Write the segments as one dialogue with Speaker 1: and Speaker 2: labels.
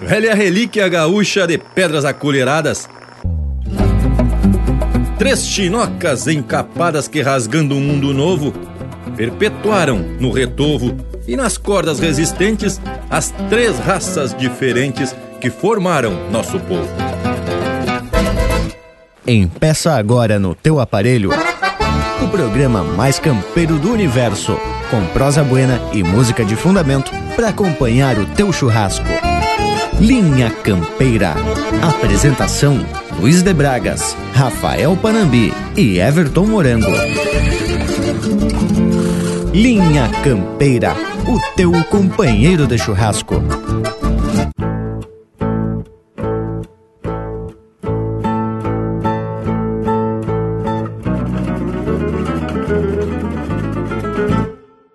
Speaker 1: velha relíquia gaúcha de pedras acolheradas. Três chinocas encapadas que rasgando um mundo novo perpetuaram no retovo e nas cordas resistentes as três raças diferentes que formaram nosso povo.
Speaker 2: Empeça agora no teu aparelho o programa mais campeiro do universo, com prosa buena e música de fundamento para acompanhar o teu churrasco. Linha Campeira. Apresentação: Luiz de Bragas, Rafael Panambi e Everton Morango. Linha Campeira, o teu companheiro de churrasco.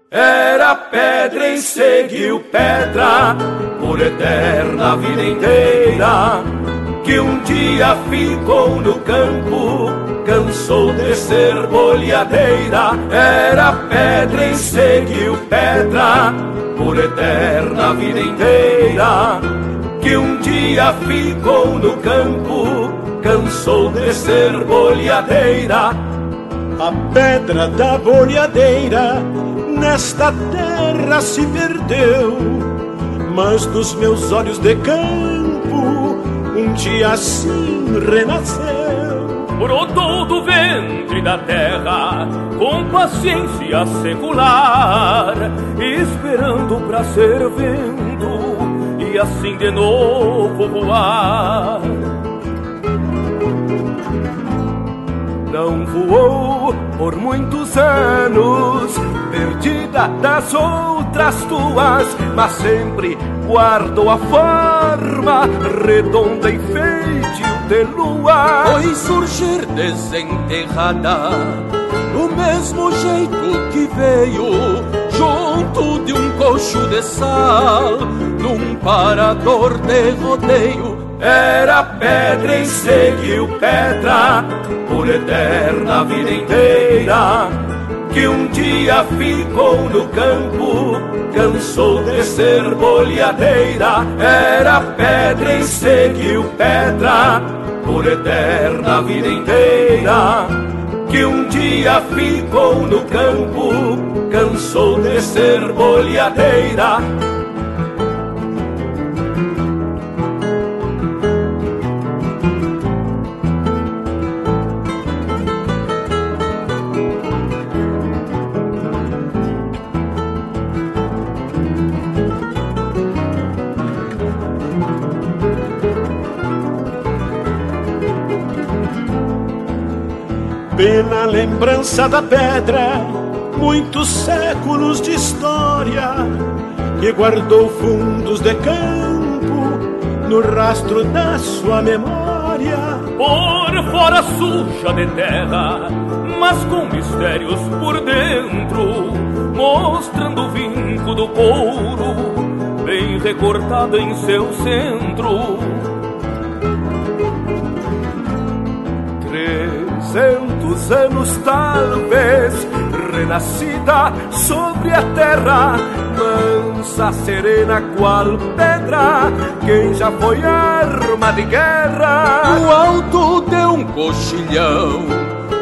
Speaker 3: Era pedra e seguiu pedra por eterna vida inteira. Que um dia ficou no campo, cansou de ser bolhadeira. Era pedra e seguiu pedra por eterna vida inteira. Que um dia ficou no campo, cansou de ser bolhadeira.
Speaker 4: A pedra da bolhadeira nesta terra se perdeu, mas dos meus olhos de campo um dia assim renasceu.
Speaker 5: Brotou do ventre da terra com paciência secular, esperando pra ser vento e assim de novo voar. Não voou por muitos anos, perdida das outras tuas, mas sempre guardou a forma redonda e feitio de lua.
Speaker 3: Foi surgir desenterrada,
Speaker 5: do mesmo jeito que veio, junto de um coxo de sal, num parador de rodeio
Speaker 3: era pedra e seguiu pedra por eterna vida inteira. Que um dia ficou no campo, cansou de ser bolhadeira. Era pedra e seguiu pedra por eterna vida inteira. Que um dia ficou no campo, cansou de ser bolhadeira.
Speaker 4: Pela lembrança da pedra, muitos séculos de história que guardou fundos de campo no rastro da sua memória.
Speaker 5: Por fora suja de terra, mas com mistérios por dentro, mostrando o vinco do couro, bem recortado em seu centro. Trezentos anos talvez, renascida sobre a terra, mansa, serena, qual pedra, quem já foi arma de guerra.
Speaker 3: No alto de um coxilhão,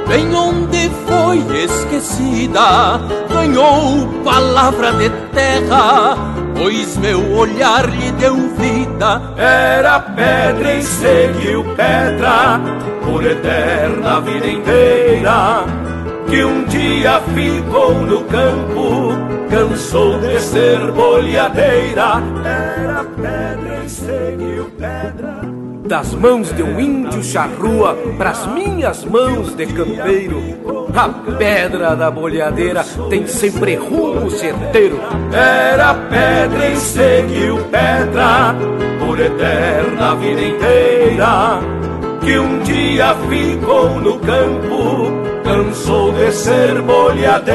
Speaker 3: bem onde foi esquecida, ganhou palavra de terra, pois meu olhar lhe deu vida.
Speaker 5: Era pedra e seguiu pedra, por eterna vida inteira que um dia ficou no campo, cansou de ser bolhadeira. Era pedra e seguiu pedra.
Speaker 6: Das mãos de um índio charrua pras minhas mãos de campeiro, a pedra da bolhadeira tem sempre rumo certeiro.
Speaker 5: Era pedra e seguiu pedra, por eterna vida inteira que um dia ficou no campo, cansou de ser bolhadeira.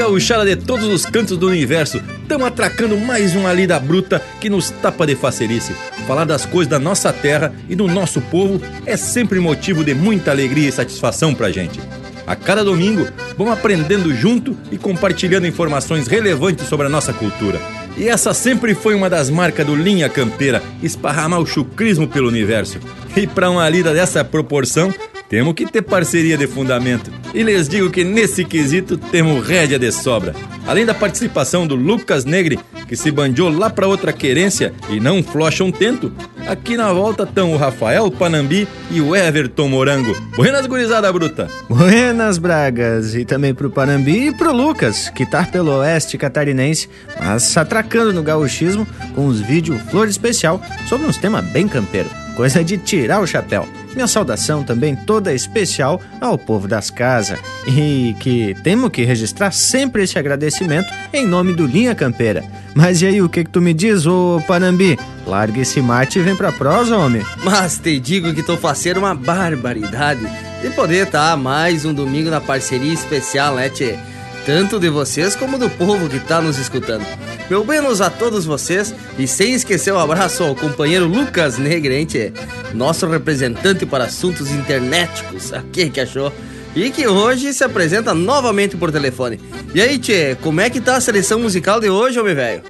Speaker 1: Gauchada de todos os cantos do universo, tamo atracando mais uma lida bruta que nos tapa de facerice. Falar das coisas da nossa terra e do nosso povo é sempre motivo de muita alegria e satisfação pra gente. A cada domingo, vamos aprendendo junto e compartilhando informações relevantes sobre a nossa cultura. E essa sempre foi uma das marcas do Linha Campeira, esparramar o chucrismo pelo universo. E para uma lida dessa proporção, temos que ter parceria de fundamento. E lhes digo que nesse quesito temos rédea de sobra. Além da participação do Lucas Negri, que se bandiou lá para outra querência e não flocha um tento, aqui na volta estão o Rafael Panambi e o Everton Morango. Buenas, gurizada bruta!
Speaker 2: Buenas, Bragas! E também pro Panambi e pro Lucas, que tá pelo oeste catarinense, mas atracando no gauchismo com os vídeos Flor Especial sobre uns temas bem campeiro coisa de tirar o chapéu. Minha saudação também toda especial ao povo das casas e que temos que registrar sempre esse agradecimento em nome do Linha Campeira. Mas e aí, o que que tu me diz, ô Panambi? Larga esse mate e vem pra prosa, homem.
Speaker 7: Mas te digo que tô fazendo uma barbaridade de poder estar tá mais um domingo na parceria especial, né, tchê? Tanto de vocês como do povo que está nos escutando. Meu menos a todos vocês e sem esquecer o um abraço ao companheiro Lucas Negrente, nosso representante para assuntos internéticos, aqui que achou, e que hoje se apresenta novamente por telefone. E aí, Tchê, como é que tá a seleção musical de hoje, homem velho?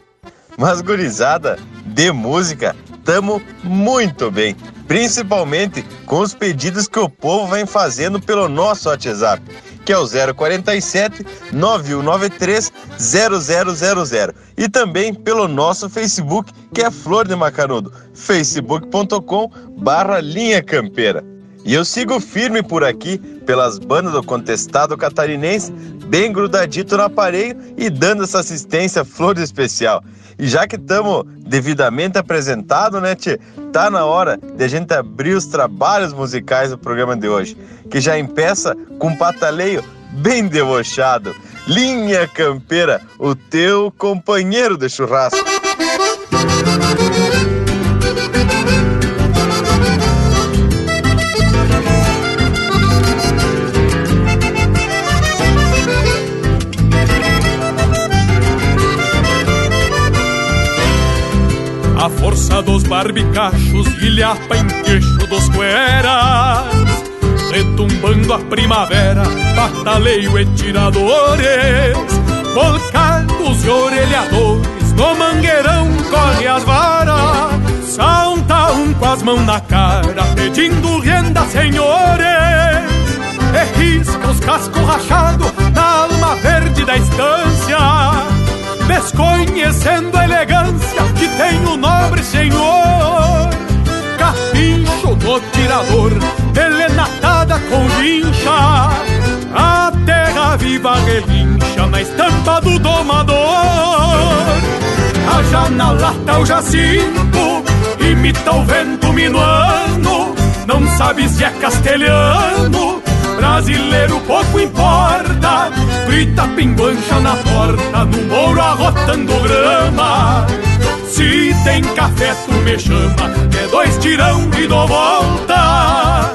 Speaker 8: Mas gurizada, de música, tamo muito bem, principalmente com os pedidos que o povo vem fazendo pelo nosso WhatsApp que é o 047 9193 0000 e também pelo nosso Facebook, que é Flor de Macanudo, facebook.com Linha Campeira. E eu sigo firme por aqui, pelas bandas do contestado catarinense, bem grudadito no aparelho e dando essa assistência flor especial. E já que estamos devidamente apresentados, né, Tchê? Tá na hora de a gente abrir os trabalhos musicais do programa de hoje, que já empeça com um pataleio bem debochado. Linha Campeira, o teu companheiro de churrasco.
Speaker 9: A força dos barbicachos ilhapa em queixo dos cueras Retumbando a primavera, bataleio e tiradores Volcados e orelhadores, no mangueirão corre as varas Salta um com as mãos na cara, pedindo renda, senhores E risca os cascos rachados na alma verde da estância desconhecendo a elegância que tem o nobre senhor. Capincho do tirador, delenatada com vincha, a terra viva relincha na estampa do domador. A na lata o jacinto, imita o vento minuano, não sabe se é castelhano brasileiro pouco importa Grita pinguancha na porta, no mouro arrotando grama. Se tem café tu me chama, é dois tirão e dou volta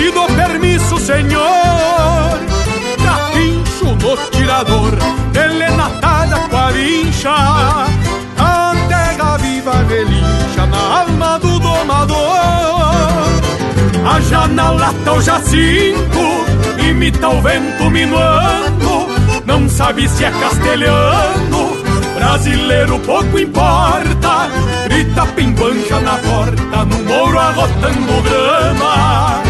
Speaker 9: pido permisso, senhor. Capincho no tirador, delenatada com a vincha. A terra viva relincha na alma do domador. A janela o jacinto, imita o vento minuano. Não sabe se é castelhano Brasileiro pouco importa, grita pimbancha na porta, no mouro arrotando grama.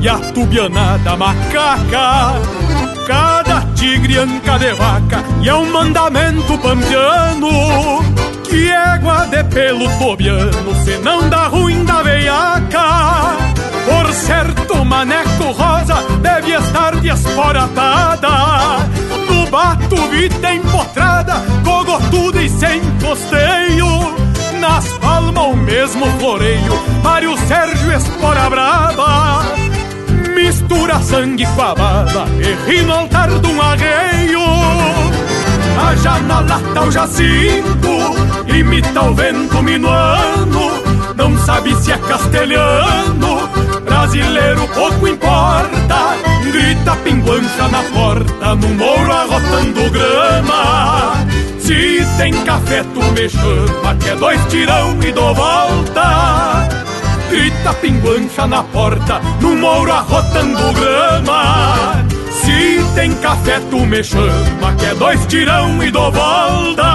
Speaker 9: e a tubianada macaca. Cada tigre anca de vaca e é um mandamento pampiano Que égua de pelo tobiano, se não dá ruim da veiaca. Por certo, maneco rosa deve estar desporatada No bato vida empotrada, cogotuda e sem costeio. Nas palmas o mesmo floreio Mário Sérgio Espora Brava Mistura sangue com a baba E ri no altar de um arreio. Aja na lata o jacinto Imita o vento minuano. Não sabe se é castelhano Brasileiro pouco importa. Grita pinguancha na porta No mouro arrotando grama. Se tem café tu me chama Que é dois tirão e dou volta Grita pinguancha na porta No mouro arrotando grama Se tem café tu me chama Que é dois tirão e dou volta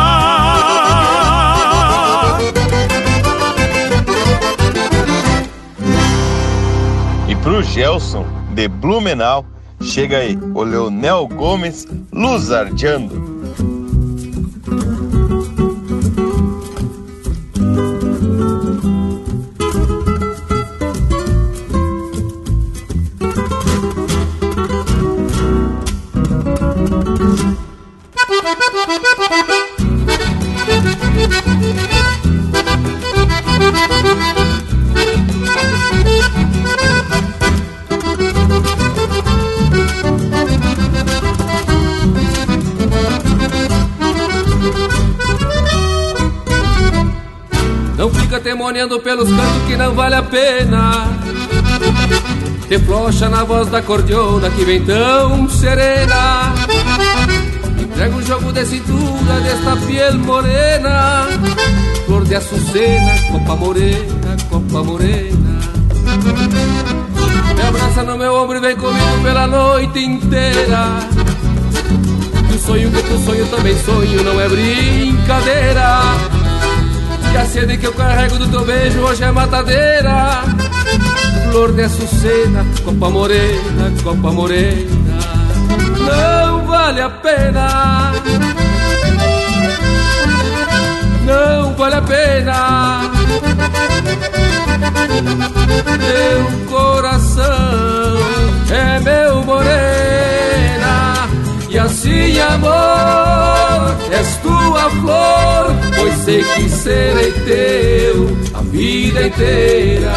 Speaker 8: E pro Gelson, de Blumenau, chega aí o Leonel Gomes luzardeando.
Speaker 10: Temoneando pelos cantos que não vale a pena. Te flocha na voz da cordiona que vem tão serena. Entrega o jogo de cintura desta piel morena. Flor de açucena, copa morena, copa morena. Me abraça no meu ombro e vem comigo pela noite inteira. E o sonho que tu sonho também sonho, não é brincadeira que a sede que eu carrego do teu beijo hoje é matadeira. Flor de açucena, copa morena, copa morena. Não vale a pena. Não vale a pena. Meu coração é meu morena. E assim amor, és tua flor Pois sei que serei teu a vida inteira.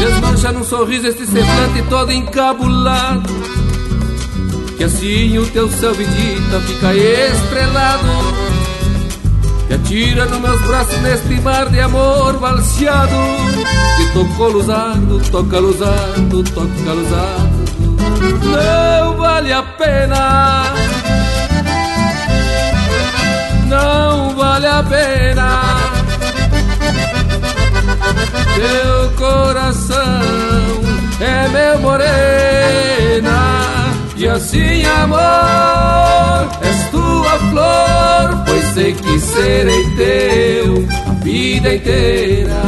Speaker 10: Desmancha num sorriso este semblante todo encabulado Que assim o teu céu vidita fica estrelado Que atira nos meus braços neste mar de amor balseado Que tocou luzado, toca luzado, toca luzado Não vale a pena. Não vale a pena. Teu assim amor, és tua flor Pois sei que serei teu a vida inteira.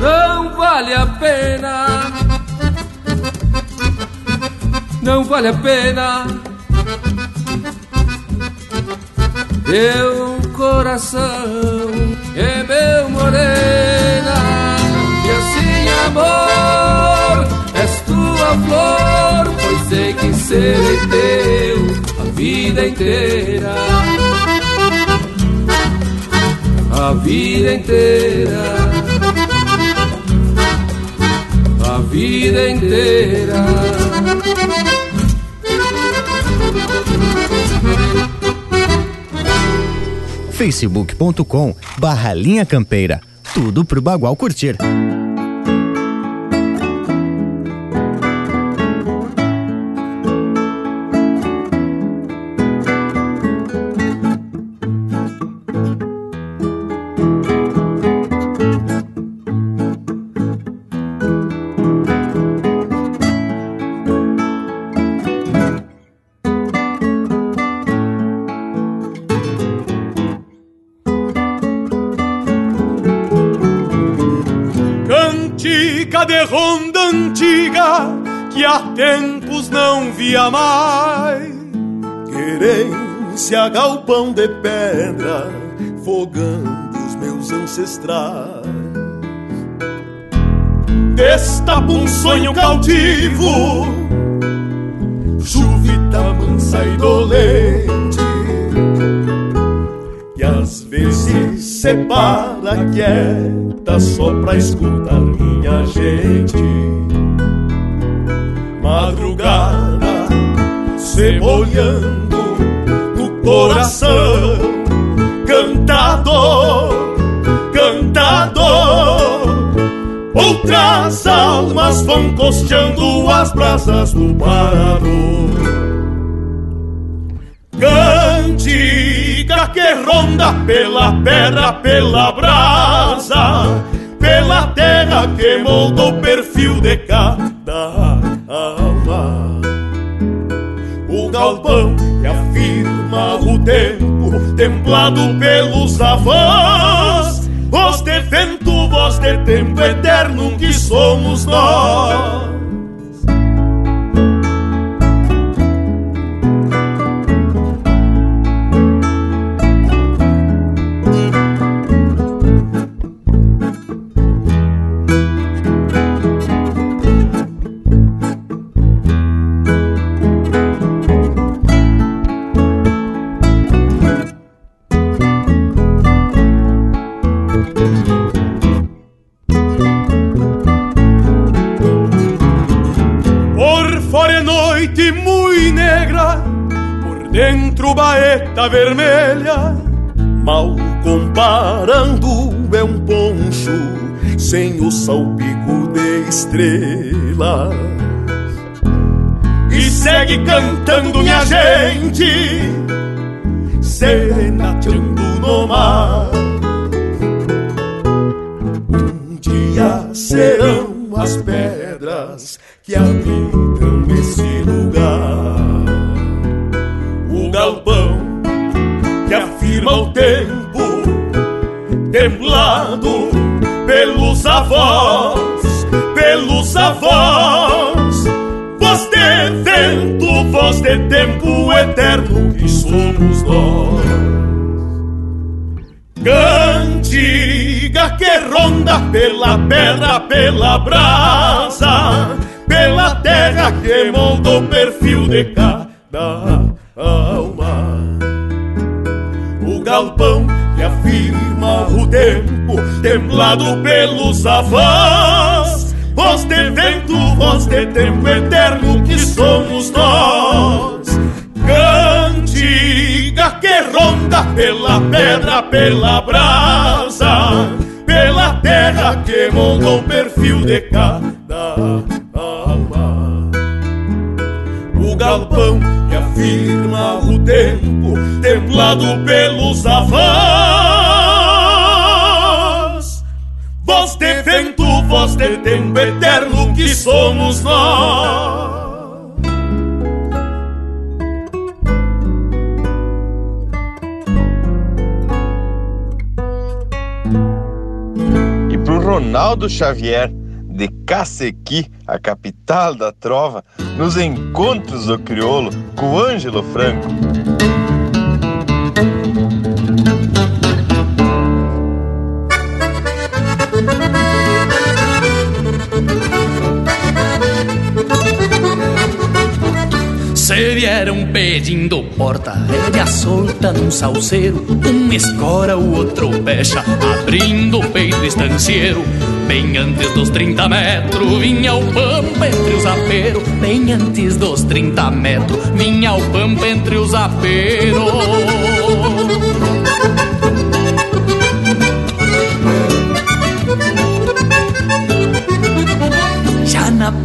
Speaker 10: Não vale a pena Não vale a pena. Teu coração é meu morena E assim amor, flor Pois sei que serei teu a vida inteira A vida inteira vida inteira.
Speaker 2: facebook.com barra linha campeira. Tudo pro Bagual curtir.
Speaker 4: Via mais querência, galpão de pedra, fogando os meus ancestrais. Destapa um sonho cautivo, chuvita mansa e dolente, que às vezes separa quieta só pra escutar minha gente. Sebolhando no coração. Cantador, cantador, outras almas vão costeando as brasas do parador. Cantiga que ronda pela pedra, pela brasa, pela terra que moldou o perfil de cada tempo, templado pelos avós. Voz de vento, voz de tempo eterno que somos nós. Vermelha, mal comparando é um poncho sem o salpico de estrelas. E segue cantando minha gente, serenateando no mar. Um dia serão as pedras que habitam esse lugar galpão templado pelos avós, pelos avós. Voz de vento, voz de tempo eterno que somos nós. Cantiga que ronda pela pedra, pela brasa, pela terra que moldou o perfil de cada alma. O galpão afirma o tempo, templado pelos avós. Voz de vento, voz de tempo eterno que somos nós. Cantiga que ronda pela pedra, pela brasa, pela terra que moldou o perfil de cada alma. O galpão firma o tempo, templado pelos avós. Voz de vento, voz de tempo eterno que somos nós.
Speaker 8: E pro Ronaldo Xavier de Cacequi, a capital da trova, nos encontros do crioulo com Ângelo Franco.
Speaker 6: Se vieram pedindo porta, rédea solta num salseiro Um escora, o outro fecha, abrindo o peito estancieiro. Bem antes dos 30 metros, vinha o pampa entre os aperos. Bem antes dos 30 metros, vinha o pampa entre os aperos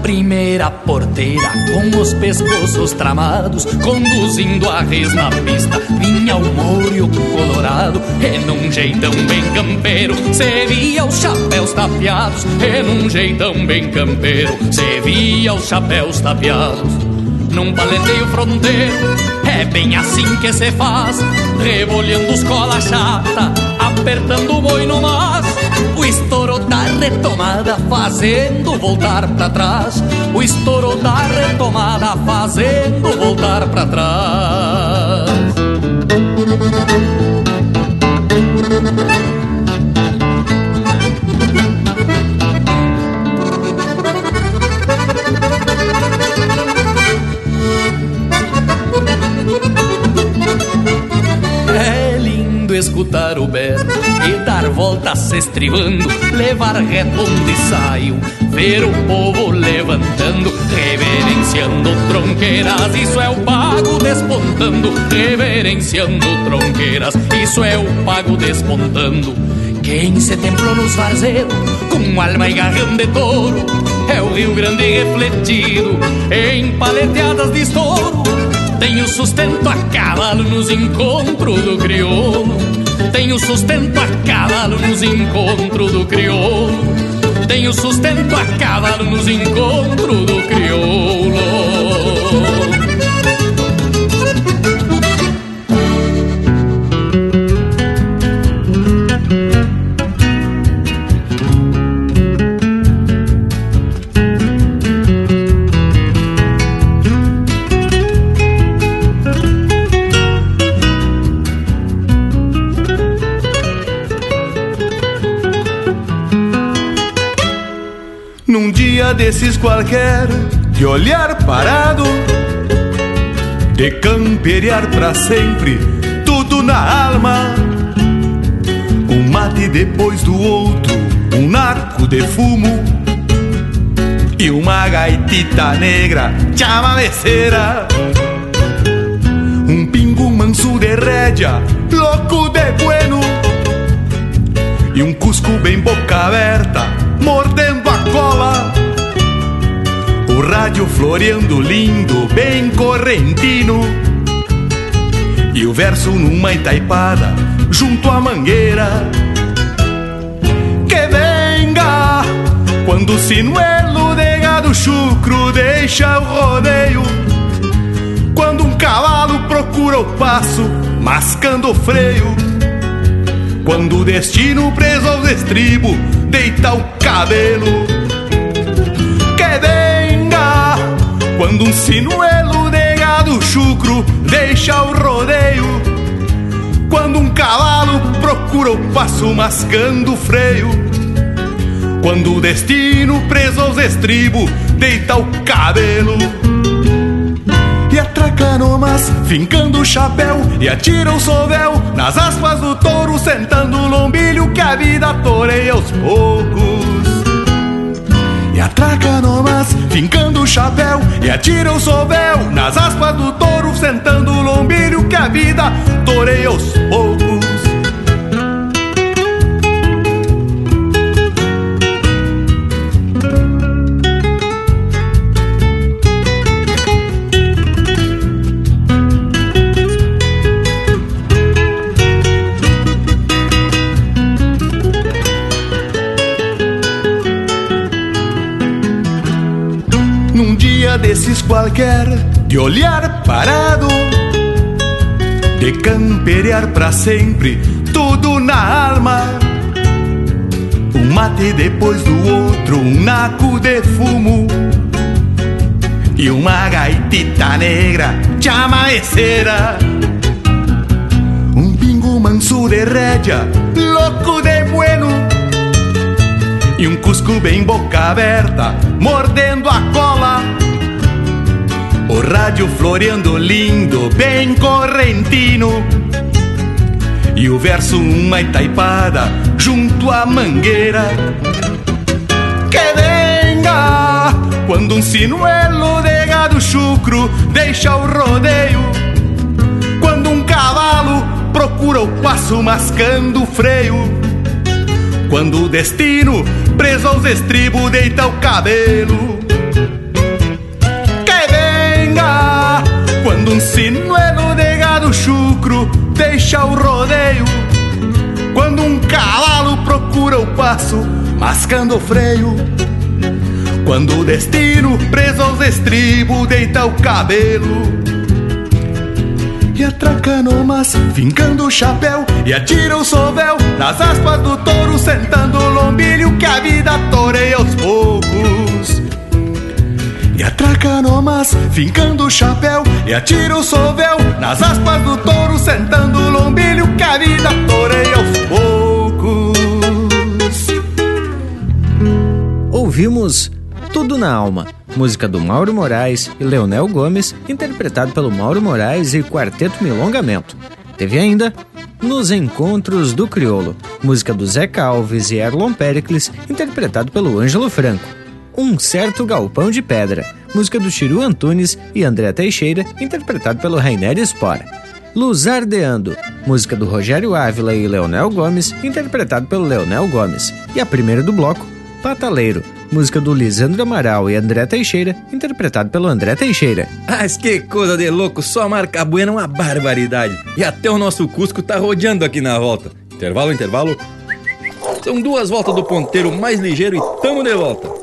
Speaker 6: primeira porteira, com os pescoços tramados, conduzindo a res na pista, vinha o colorado, e num jeitão bem campeiro, se via os chapéus tapeados, e num jeitão bem campeiro, se via os chapéus tapeados. Num paleteio fronteiro, é bem assim que se faz, rebolhando os cola chata, apertando o boi no mas. O estouro da retomada fazendo voltar para trás. O estouro da retomada fazendo voltar para trás. Escutar o berro e dar voltas se estribando, levar reto onde saiu, ver o povo levantando, reverenciando tronqueiras, isso é o pago despontando, reverenciando tronqueiras, isso é o pago despontando. Quem se templou nos farzeiros, com alma e garrão de touro, é o Rio Grande refletido em paleteadas de estouro tenho sustento a cavalo nos encontros do crioulo. Tenho sustento a cavalo nos encontros do crioulo. Tenho sustento a cavalo nos encontros do crioulo.
Speaker 11: Desses qualquer, de olhar parado, de camperear pra sempre, tudo na alma. Um mate depois do outro, um naco de fumo e uma gaitita negra chamameceira. Um pingo manso de rédea, louco de bueno, e um cusco bem boca aberta, rádio floreando lindo, bem correntino. E o verso numa itaipada, junto à mangueira. Que venga quando o sinuelo de gado chucro deixa o rodeio. Quando um cavalo procura o passo, mascando o freio. Quando o destino preso aos estribos deita o cabelo. Quando um sinuelo de gado chucro deixa o rodeio. Quando um cavalo procura o passo mascando o freio. Quando o destino preso aos estribos deita o cabelo. E atraca fincando o chapéu E atira o sovel nas aspas do touro Sentando o lombilho que a vida toreia aos poucos e atraca nomás, fincando o chapéu E atira o sovel. Nas aspas do touro Sentando o lombilho que a vida toreia aos qualquer, de olhar parado, de camperear pra sempre, tudo na alma. Um mate depois do outro, um naco de fumo. E uma gaitita negra chamaeceira. Um pingo manso de rédea, louco de bueno. E um cusco bem boca aberta, mordendo a cola O rádio floreando lindo, bem correntino. E o verso uma itaipada junto à mangueira. Que venga quando um sinuelo de gado chucro deixa o rodeio. Quando um cavalo procura o passo mascando o freio. Quando o destino, preso aos estribos, deita o cabelo. Um sinuelo de gado chucro deixa o rodeio. Quando um cavalo procura o passo, mascando o freio. Quando o destino, preso aos estribos, deita o cabelo. E atraca nomas, fincando o chapéu E atira o sovel nas aspas do touro Sentando o lombilho que a vida toreia aos poucos E atraca nomas, fincando o chapéu E atira o sovel nas aspas do touro Sentando o lombilho que a vida toreia aos poucos
Speaker 2: Ouvimos Tudo na Alma música do Mauro Moraes e Leonel Gomes, interpretado pelo Mauro Moraes e Quarteto Milongamento. Teve ainda Nos Encontros do Criolo, música do Zeca Alves e Erlon Pericles, interpretado pelo Ângelo Franco. Um Certo Galpão de Pedra, música do Chiru Antunes e André Teixeira, interpretado pelo Rainer Spora. Luzardeando, música do Rogério Ávila e Leonel Gomes, interpretado pelo Leonel Gomes. E a primeira do bloco, Pataleiro, música do Lisandro Amaral e André Teixeira, interpretado pelo André Teixeira.
Speaker 1: Mas que coisa de louco, só marca buena é uma barbaridade. E até o nosso Cusco tá rodeando aqui na volta. Intervalo, intervalo. São duas voltas do ponteiro mais ligeiro e tamo de volta.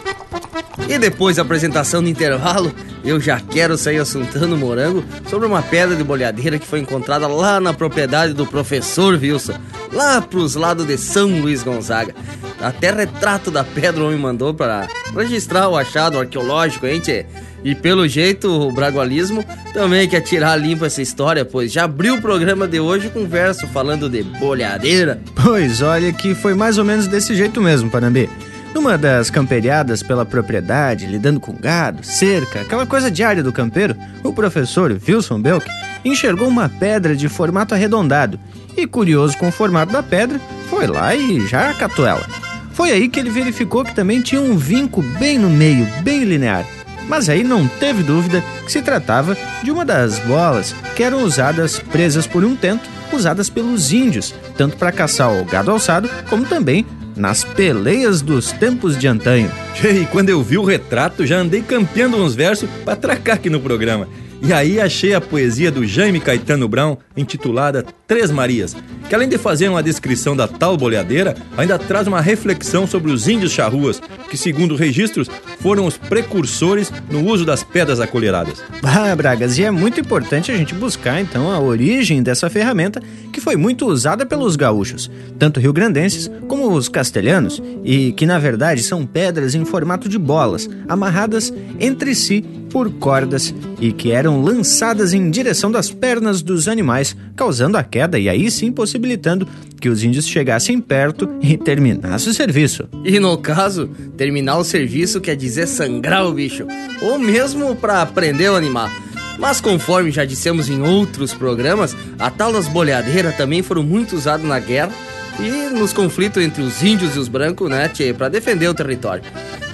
Speaker 7: E depois da apresentação do intervalo, eu já quero sair assuntando morango sobre uma pedra de bolhadeira que foi encontrada lá na propriedade do professor Wilson, lá pros lados de São Luís Gonzaga. Até retrato da pedra o homem mandou para registrar o achado arqueológico, hein, tchê? E pelo jeito, o Bragualismo também quer tirar limpo essa história, pois já abriu o programa de hoje com verso falando de bolhadeira.
Speaker 2: Pois olha que foi mais ou menos desse jeito mesmo, Panambi. Numa das camperiadas pela propriedade, lidando com gado, cerca, aquela coisa diária do campeiro, o professor Wilson Belk enxergou uma pedra de formato arredondado e, curioso com o formato da pedra, foi lá e já catou ela. Foi aí que ele verificou que também tinha um vinco bem no meio, bem linear. Mas aí não teve dúvida que se tratava de uma das bolas que eram usadas presas por um tento, usadas pelos índios, tanto para caçar o gado alçado como também nas peleias dos tempos de antanho.
Speaker 1: E quando eu vi o retrato, já andei campeando uns versos para tracar aqui no programa. E aí achei a poesia do Jaime Caetano Brown, intitulada Três Marias, que além de fazer uma descrição da tal boleadeira, ainda traz uma reflexão sobre os índios charruas, que segundo registros foram os precursores no uso das pedras acolheradas.
Speaker 2: Ah, Bragas, e é muito importante a gente buscar então a origem dessa ferramenta que foi muito usada pelos gaúchos, tanto rio-grandenses como os castelhanos, e que na verdade são pedras em formato de bolas, amarradas entre si por cordas e que eram lançadas em direção das pernas dos animais, causando a queda e aí sim possibilitando que os índios chegassem perto e terminassem o serviço.
Speaker 7: E no caso, terminar o serviço quer dizer sangrar o bicho, ou mesmo para prender o animal. Mas conforme já dissemos em outros programas, a tal das boleadeiras também foram muito usadas na guerra e nos conflitos entre os índios e os brancos, né, para defender o território.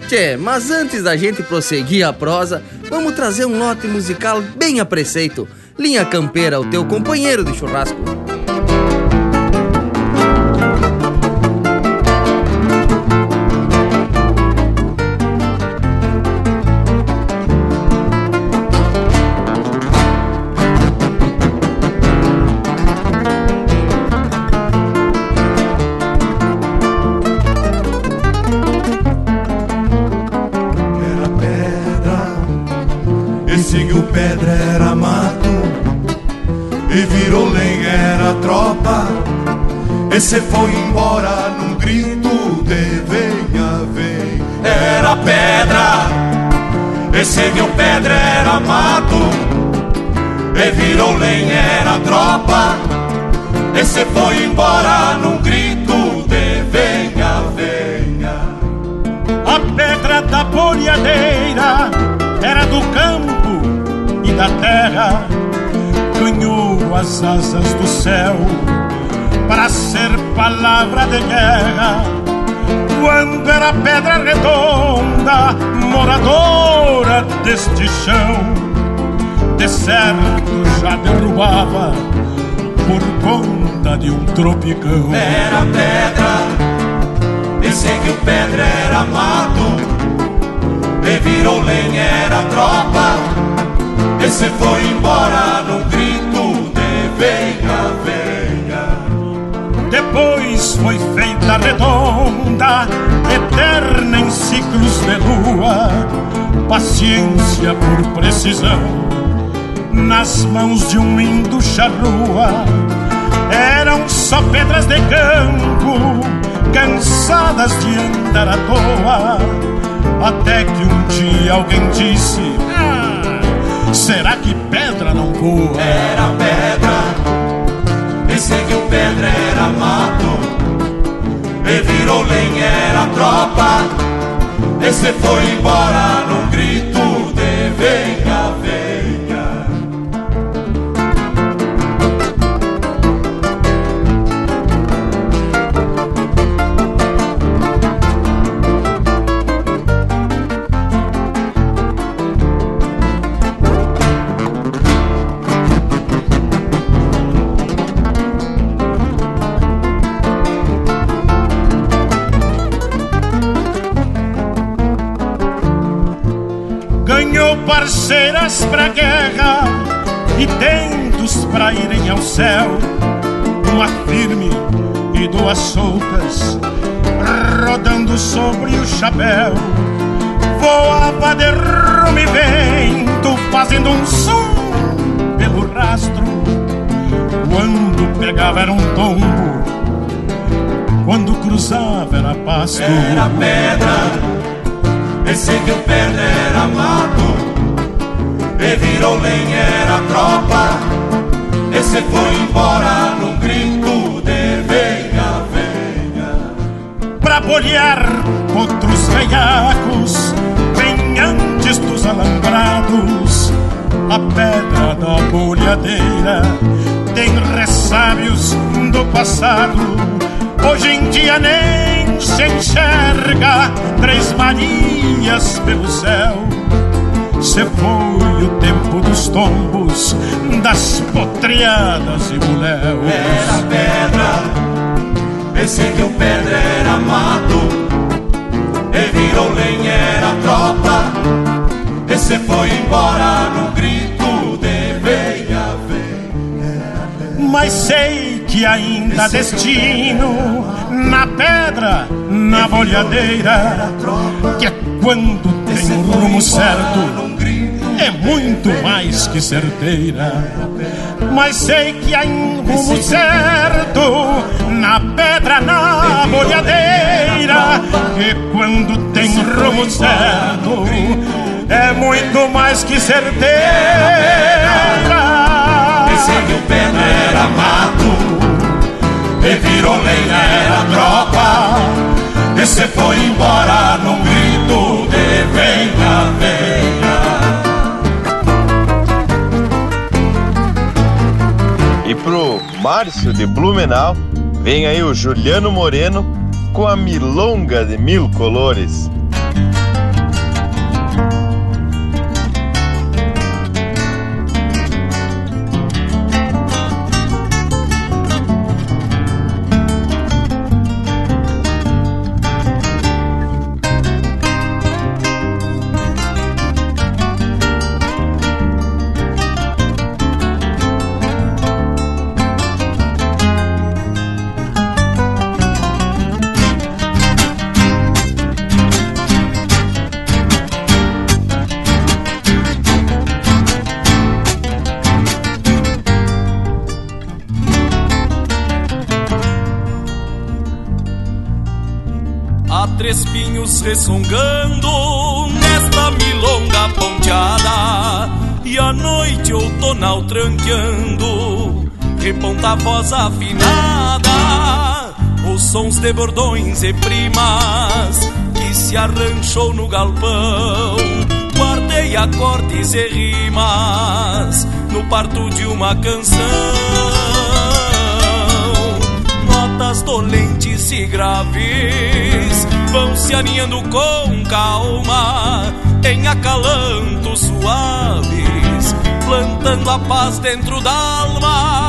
Speaker 7: Tchê, mas antes da gente prosseguir a prosa, vamos trazer um lote musical bem a preceito. Linha Campeira, o teu companheiro de churrasco.
Speaker 4: Esse foi embora num grito de venha, vem. Era pedra, esse viu pedra era mato. E virou lenha, era tropa. Esse foi embora num grito de venha, venha.
Speaker 12: A pedra da boiadeira era do campo e da terra. Ganhou as asas do céu para ser palavra de guerra. Quando era pedra redonda, moradora deste chão, de certo já derrubava por conta de um tropicão.
Speaker 4: Era pedra, pensei que o pedra era mato, e virou lenha, era tropa, esse foi embora num grito de venha, venha.
Speaker 12: Depois foi feita redonda, eterna em ciclos de lua, paciência por precisão, nas mãos de um índio charrua. Eram só pedras de campo, cansadas de andar à toa, até que um dia alguém disse: ah, Será que pedra não voa?
Speaker 4: Era pedra, pedra era mato, e virou lenha, era tropa. Esse foi embora num grito de venha, venha.
Speaker 12: Parceiras pra guerra e tentos pra irem ao céu. Uma firme e duas soltas, rodando sobre o chapéu. Voava de rumo e vento, fazendo um som pelo rastro. Quando pegava era um tombo, quando cruzava era pasto.
Speaker 4: Era pedra. Pensei que o pedra era mato Virou lenha, era tropa. Esse foi embora num grito de venha, venha.
Speaker 12: Pra bolhar outros veiacos Bem antes dos alambrados. A pedra da bolhadeira Tem ressábios do passado. Hoje em dia nem se enxerga Três Marias pelo céu. Se foi o tempo dos tombos Das potreadas e buléus
Speaker 4: Era pedra Pensei que o pedra era mato E virou lenha, era tropa Esse foi embora no grito de venha
Speaker 12: Mas sei que ainda há destino na pedra, na bolhadeira, que é quando tem o rumo certo, é muito mais que certeira. Mas sei que há um rumo certo na pedra, na bolhadeira, que quando tem rumo certo, é muito mais que certeira.
Speaker 4: Pensei que o pedra era mato E virou lenha, era tropa Esse foi embora
Speaker 8: Márcio de Blumenau, vem aí o Juliano Moreno com a Milonga de Mil Colores.
Speaker 5: Reponta a voz afinada os sons de bordões e primas que se arranchou no galpão. Guardei acordes e rimas no parto de uma canção. Notas dolentes e graves vão se aninhando com calma em acalantos suaves, plantando a paz dentro da alma.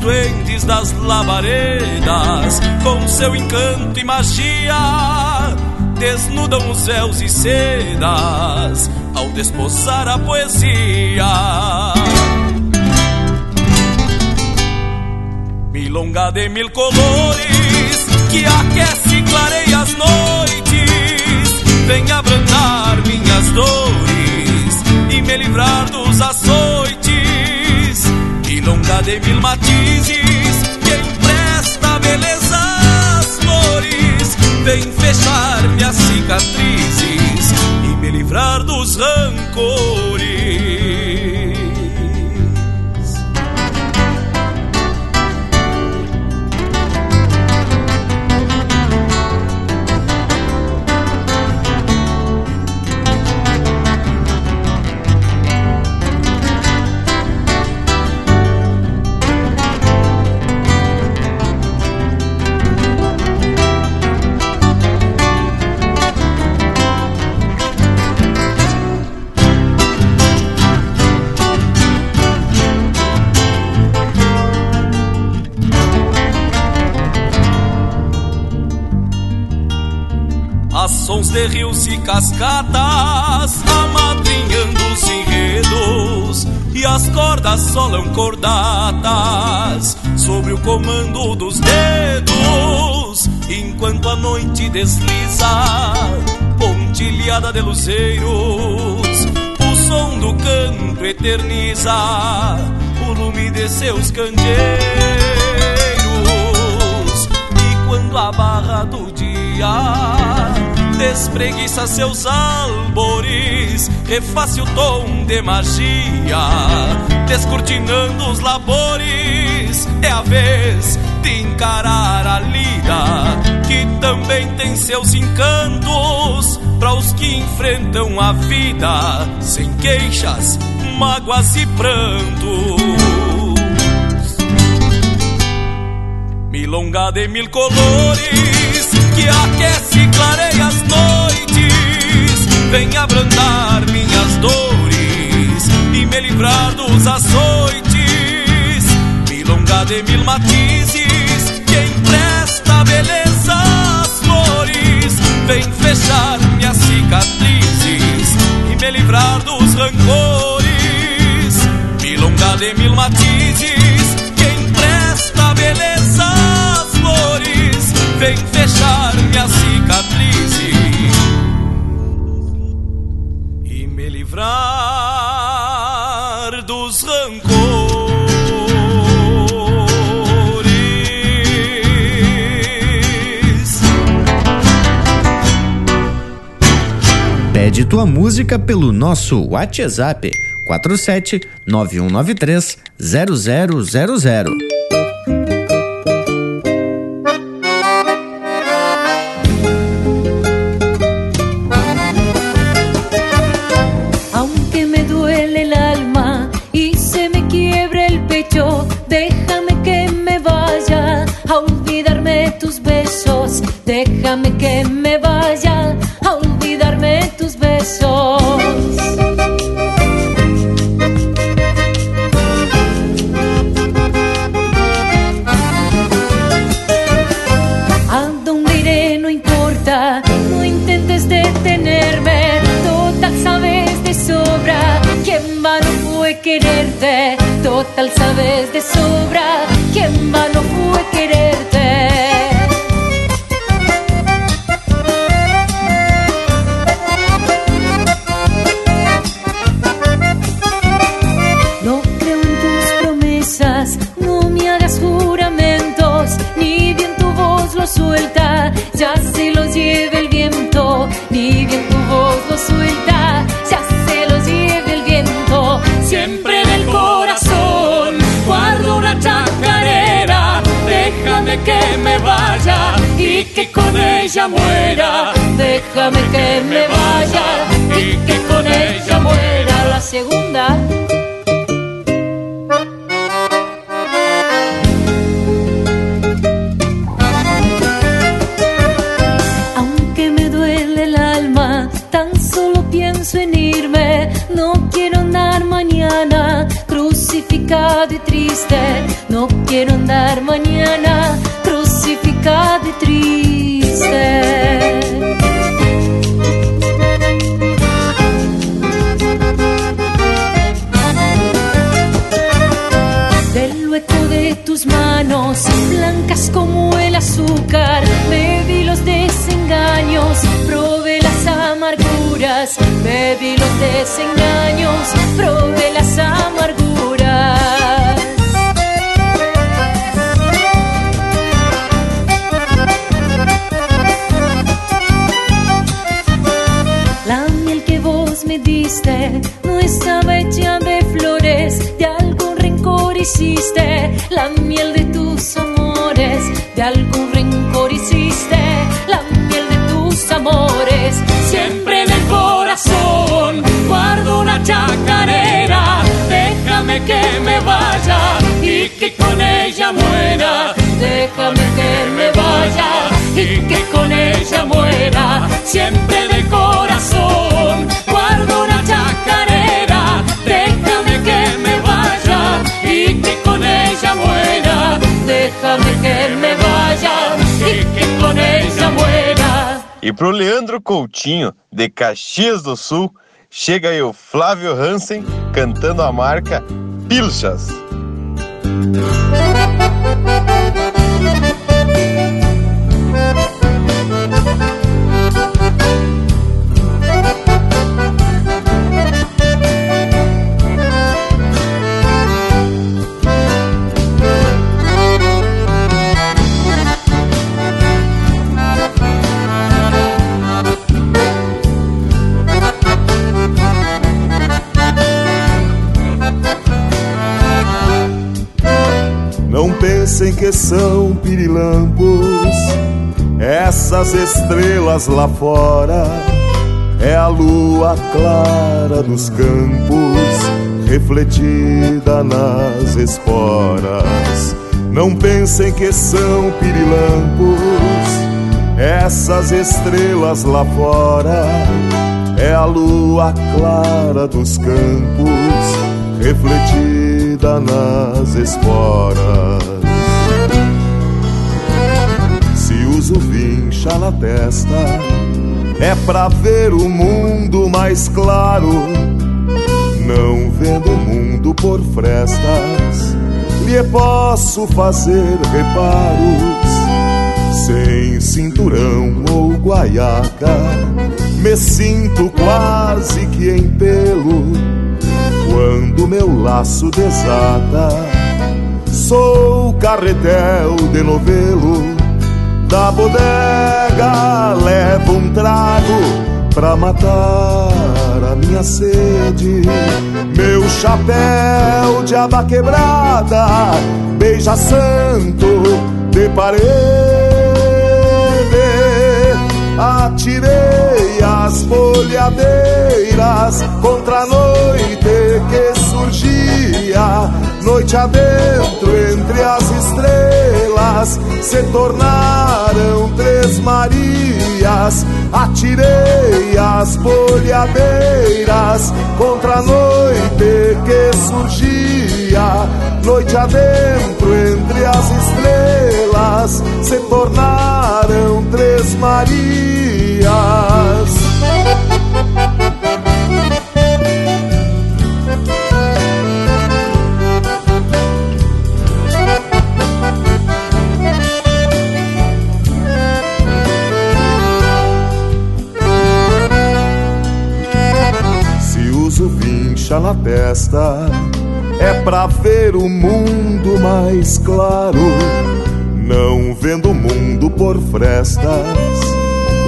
Speaker 5: Duendes das labaredas, com seu encanto e magia, desnudam os céus e sedas ao desposar a poesia. Milonga de mil colores que aquece e clareia as noites, vem abrandar minhas dores e me livrar dos açoites. Milonga de mil matizes que empresta beleza às flores, vem fechar minhas cicatrizes e me livrar dos rancores. Sons de rios e cascatas, amadrinhando os enredos, e as cordas solam cordatas sobre o comando dos dedos, enquanto a noite desliza, pontilhada de luzeiros, o som do canto eterniza o lume de seus candeeiros, e quando a barra do dia despreguiça seus albores, reface o tom de magia, descortinando os labores. É a vez de encarar a lida, que também tem seus encantos, para os que enfrentam a vida sem queixas, mágoas e prantos. Milonga de mil colores que aquece e clareia as noites, vem abrandar minhas dores e me livrar dos açoites. Milonga de mil matizes que empresta beleza às flores, vem fechar minhas cicatrizes e me livrar dos rancores. Milonga de mil matizes vem fechar minha cicatriz e me livrar dos rancores.
Speaker 2: Pede tua música pelo nosso WhatsApp 47 9193 0000.
Speaker 13: Déjame que me
Speaker 8: Leandro Coutinho, de Caxias do Sul, chega aí o Flávio Hansen cantando a marca Pilchas.
Speaker 14: Que são pirilampos essas estrelas lá fora. É a lua clara dos campos refletida nas esporas. Não pensem que são pirilampos essas estrelas lá fora. É a lua clara dos campos refletida nas esporas. Uso vincha na testa, é pra ver o mundo mais claro. Não vendo o mundo por frestas, lhe posso fazer reparos. Sem cinturão ou guaiaca, me sinto quase que em pelo quando meu laço desata. Sou carretel de novelo da bodega, levo um trago pra matar a minha sede. Meu chapéu de aba quebrada, beija santo de parede. Atirei as folhadeiras contra a noite que surgia, noite adentro entre as estrelas, se tornaram três Marias. Atirei as folhadeiras contra a noite que surgia, noite adentro entre as estrelas, se tornaram três Marias. É pra ver o mundo mais claro. Não vendo o mundo por frestas,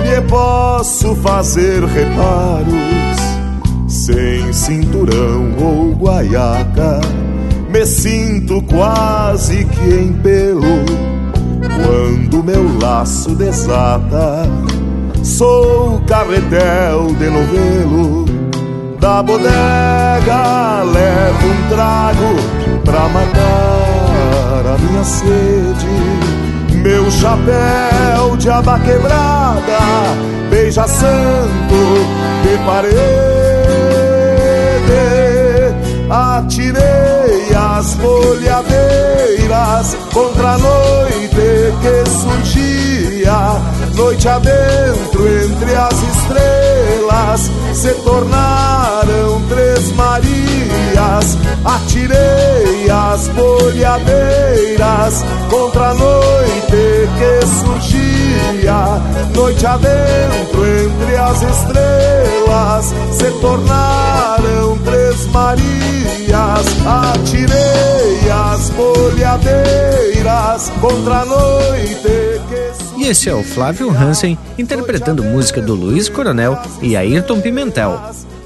Speaker 14: lhe posso fazer reparos. Sem cinturão ou guaiaca, me sinto quase que em pelo. quando meu laço desata. Sou carretel de novelo da bodega, levo um trago pra matar a minha sede. Meu chapéu de aba quebrada, beija santo de parede. Atirei as folhadeiras contra a noite que surgia, noite adentro entre as estrelas se tornaram três Marias. Atirei as folhadeiras contra a noite que surgia, noite adentro entre as estrelas se tornaram três Marias. Atirei as folhadeiras contra a noite que
Speaker 2: E esse é o Flávio Hansen interpretando música do Luiz Coronel e Ayrton Pimentel,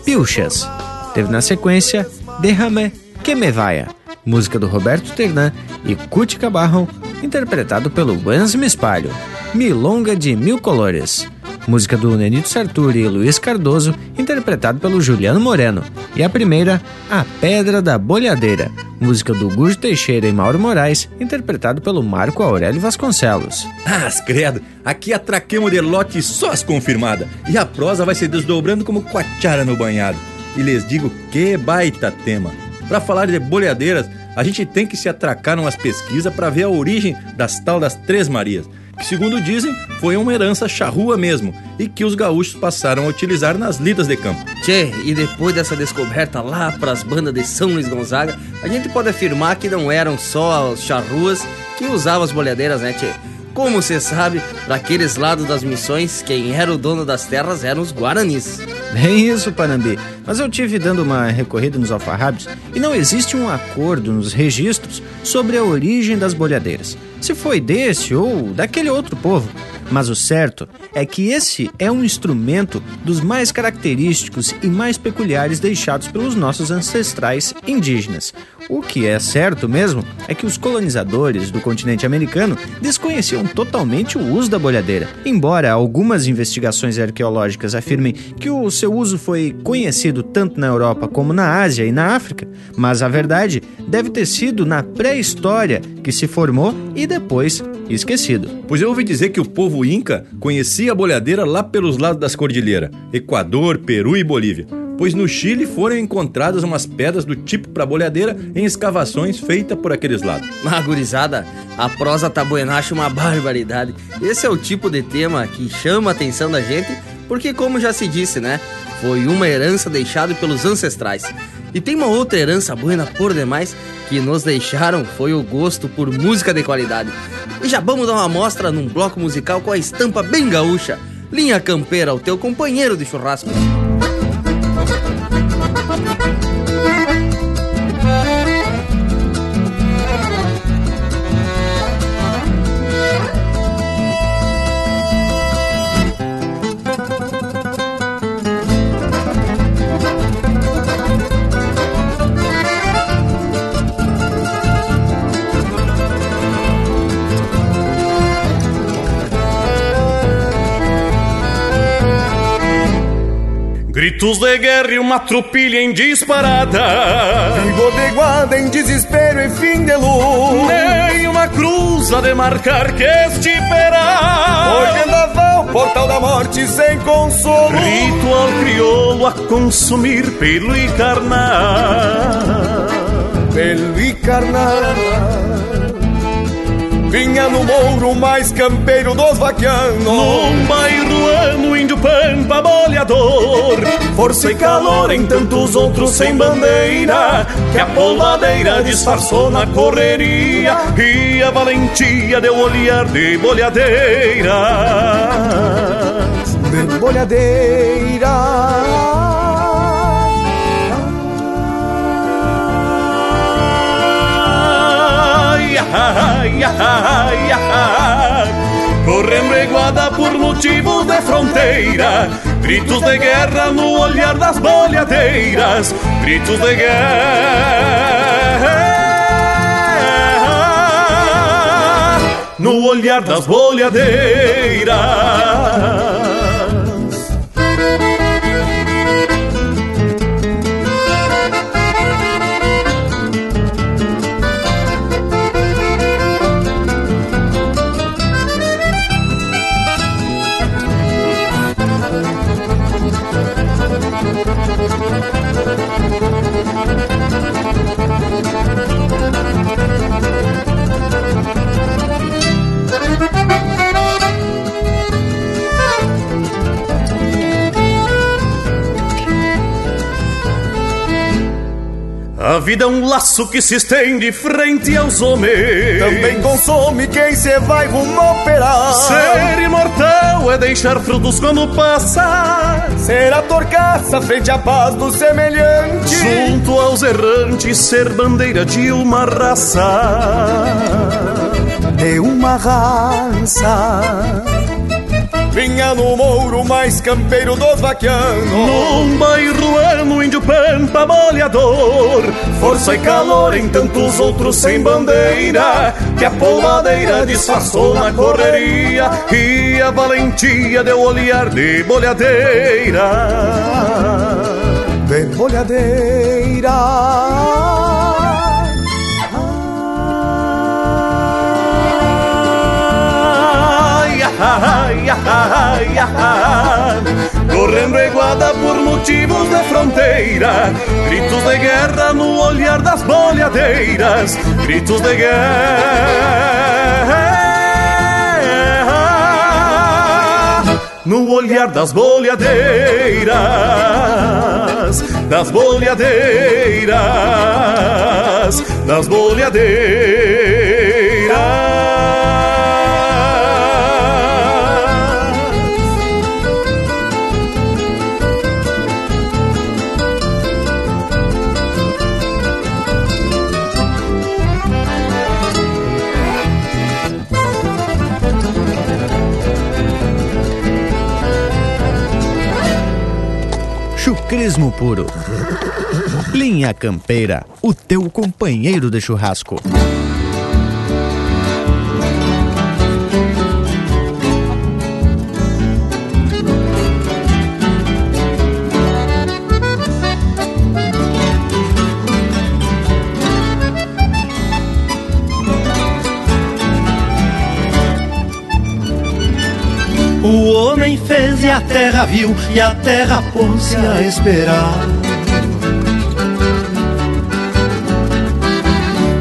Speaker 2: Pilchas. Teve na sequência Derrame que me vaia, música do Roberto Ternan e Cuti Cabarro, interpretado pelo Guans Mispalho, Milonga de Mil Colores, música do Nenito Sarturi e Luiz Cardoso, interpretado pelo Juliano Moreno, e a primeira, A Pedra da Bolhadeira, música do Gujo Teixeira e Mauro Moraes, interpretado pelo Marco Aurélio Vasconcelos.
Speaker 1: Ah, credo, aqui atraquemos de lote só as confirmadas, e a prosa vai se desdobrando como coachara no banhado. E lhes digo que baita tema. Para falar de bolhadeiras, a gente tem que se atracar umas pesquisas para ver a origem das tal das Três Marias, que segundo dizem foi uma herança charrua mesmo e que os gaúchos passaram a utilizar nas lidas de campo.
Speaker 7: Tchê, e depois dessa descoberta lá pras bandas de São Luís Gonzaga, a gente pode afirmar que não eram só os charruas que usavam as bolhadeiras, né, Tchê? Como você sabe, para aqueles lados das missões, quem era o dono das terras eram os guaranis.
Speaker 2: Bem isso, Panambi. Mas eu tive dando uma recorrida nos alfarrábios e não existe um acordo nos registros sobre a origem das bolhadeiras. Se foi desse ou daquele outro povo. Mas o certo é que esse é um instrumento dos mais característicos e mais peculiares deixados pelos nossos ancestrais indígenas. O que é certo mesmo é que os colonizadores do continente americano desconheciam totalmente o uso da bolhadeira. Embora algumas investigações arqueológicas afirmem que o seu uso foi conhecido tanto na Europa como na Ásia e na África, mas a verdade deve ter sido na pré-história que se formou e depois esquecido.
Speaker 1: Pois eu ouvi dizer que o povo inca conhecia a bolhadeira lá pelos lados das cordilheiras, Equador, Peru e Bolívia. Pois no Chile foram encontradas umas pedras do tipo para bolhadeira em escavações feitas por aqueles lados.
Speaker 7: Mas, gurizada, a prosa tabuenacha uma barbaridade. Esse é o tipo de tema que chama a atenção da gente, porque como já se disse, né? Foi uma herança deixada pelos ancestrais. E tem uma outra herança buena por demais que nos deixaram foi o gosto por música de qualidade. E já vamos dar uma amostra num bloco musical com a estampa bem gaúcha. Linha Campeira, o teu companheiro de churrasco.
Speaker 14: Gritos de guerra e uma tropilha em disparada.
Speaker 15: Embodeguada em desespero e fim de luz.
Speaker 14: Nem uma cruz a demarcar que esperar
Speaker 15: Hoje vendaval, portal da morte sem consolo.
Speaker 14: Ritual crioulo a consumir pelo e carnal
Speaker 15: Pelo e carnal Vinha no mouro mais campeiro dos vaquianos.
Speaker 14: Num bairro ano, índio pampa bolhador Força e calor em tantos outros sem bandeira Que a polvadeira disfarçou na correria. E a valentia deu olhar de bolhadeiras
Speaker 15: De bolhadeiras
Speaker 14: ai, ai, ai, Correndo reguada por motivo de fronteira Gritos de guerra no olhar das bolhadeiras Gritos de guerra
Speaker 4: no olhar das bolhadeiras. A vida é um laço que se estende frente aos homens.
Speaker 5: Também consome quem se vai rumo operar.
Speaker 4: Ser imortal é deixar frutos quando passa.
Speaker 5: Ser a torcaça frente à paz do semelhante.
Speaker 4: Junto aos errantes, ser bandeira de uma raça.
Speaker 5: De uma raça Vinha no mouro mais campeiro dos vaquianos
Speaker 4: Num bairro ano, índio pampa molhador Força e calor em tantos outros sem bandeira. Que a polvadeira disfarçou na correria. E a valentia deu olhar de bolhadeira.
Speaker 5: De bolhadeira
Speaker 4: correndo iguada por motivos de fronteira, gritos de guerra no olhar das bolhadeiras, gritos de guerra. No olhar das bolhadeiras, das bolhadeiras, das bolhadeiras.
Speaker 2: Chucrismo puro. Linha Campeira, o teu companheiro de churrasco.
Speaker 16: A terra viu, e a terra pôs-se a esperar.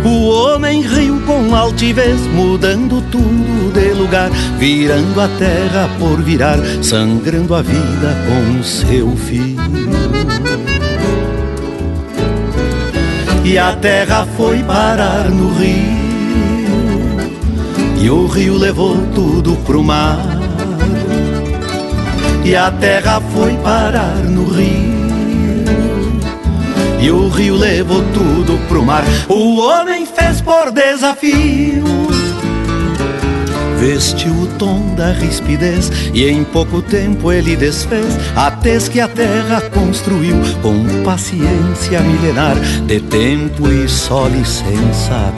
Speaker 16: O homem riu com altivez, mudando tudo de lugar, virando a terra por virar, sangrando a vida com seu filho. E a terra foi parar no rio, e o rio levou tudo pro mar e a terra foi parar no rio. E o rio levou tudo pro mar. O homem fez por desafio. Vestiu o tom da rispidez e em pouco tempo ele desfez a tez que a terra construiu com paciência milenar de tempo e só licença.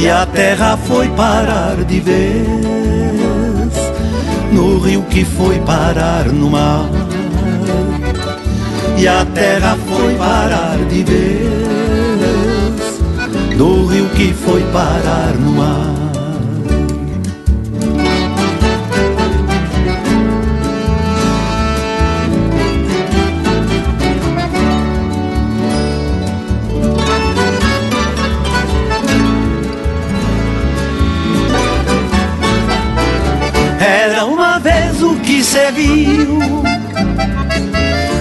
Speaker 16: E a terra foi parar de vez no rio que foi parar no mar. E a terra foi parar de vez no rio que foi parar no mar. Se viu.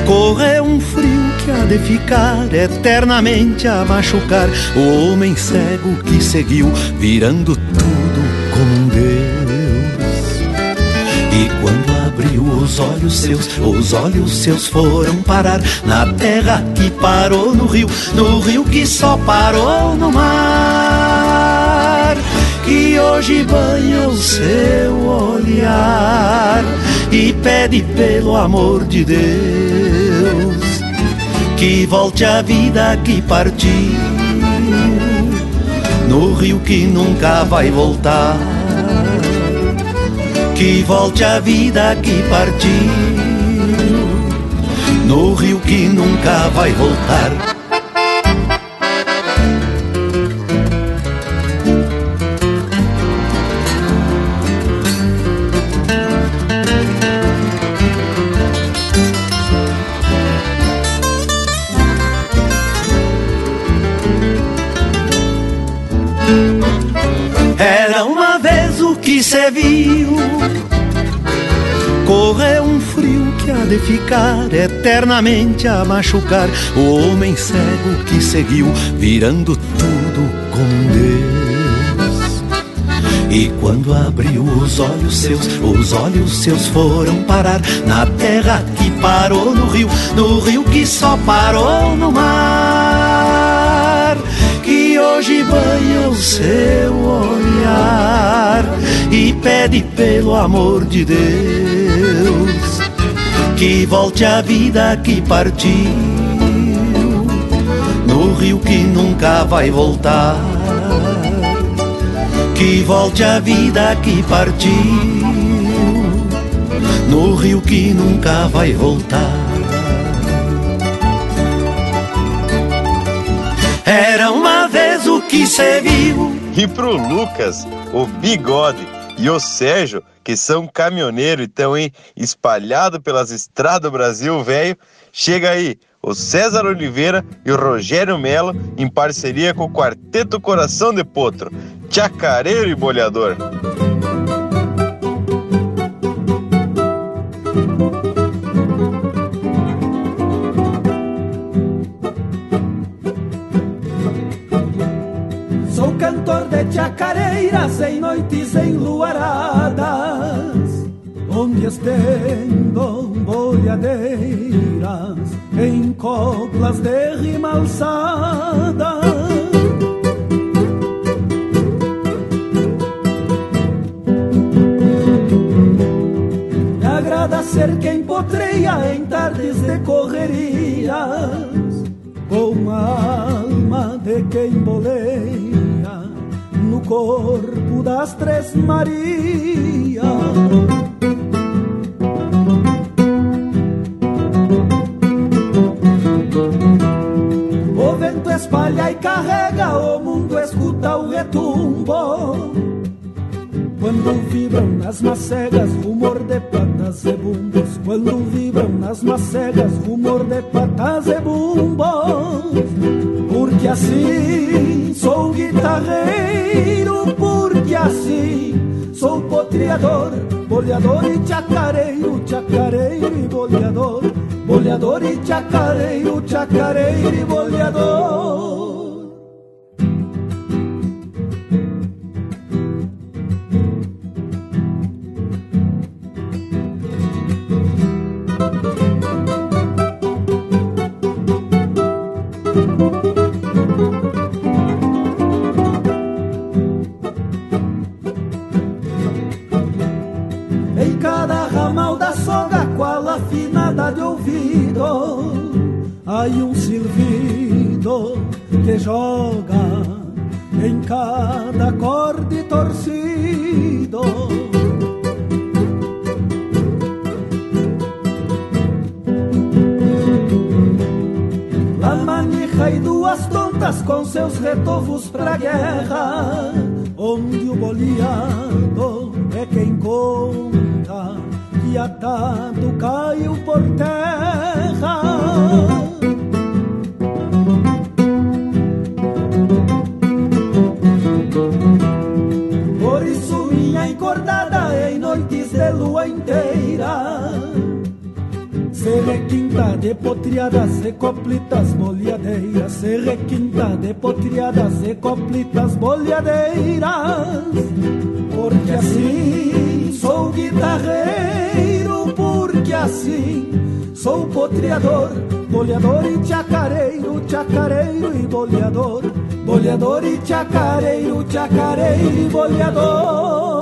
Speaker 16: Correu um frio que há de ficar eternamente a machucar o homem cego que seguiu, virando tudo como um Deus. E quando abriu os olhos seus, os olhos seus foram parar na terra que parou no rio, no rio que só parou no mar. Que hoje banha o seu olhar e pede pelo amor de Deus que volte a vida que partiu no rio que nunca vai voltar. Que volte a vida que partiu, no rio que nunca vai voltar. Viu. Correu um frio que há de ficar eternamente a machucar O homem cego que seguiu virando tudo com Deus. E quando abriu os olhos seus, os olhos seus foram parar Na terra que parou no rio, no rio que só parou no mar hoje banha o seu olhar e pede pelo amor de Deus que volte a vida que partiu no rio que nunca vai voltar. Que volte a vida que partiu no rio que nunca vai voltar. Que viu.
Speaker 8: E pro Lucas, o bigode e o Sérgio, que são caminhoneiro e estão aí espalhado pelas estradas do Brasil, velho, chega aí o César Oliveira e o Rogério Melo em parceria com o Quarteto Coração de Potro, Chacareiro e Bolhador.
Speaker 17: De chacareiras em noites enluaradas, onde estendo bolhadeiras em coplas de rima alçada. Me agrada ser quem potreia em tardes de correrias, com a alma de quem boleia corpo das Três Marias. O vento espalha e carrega, o mundo escuta o retumbo. Quando vibram nas macegas, rumor de patas e bumbos. Quando vibram nas macegas, rumor de patas sou potreador, boleador e chacareiro, chacareiro e boleador, boleador e chacareiro, chacareiro bolhadeiras Porque assim sou guitarreiro Porque assim sou e chacareiro, chacareiro e e chacareiro, chacareiro e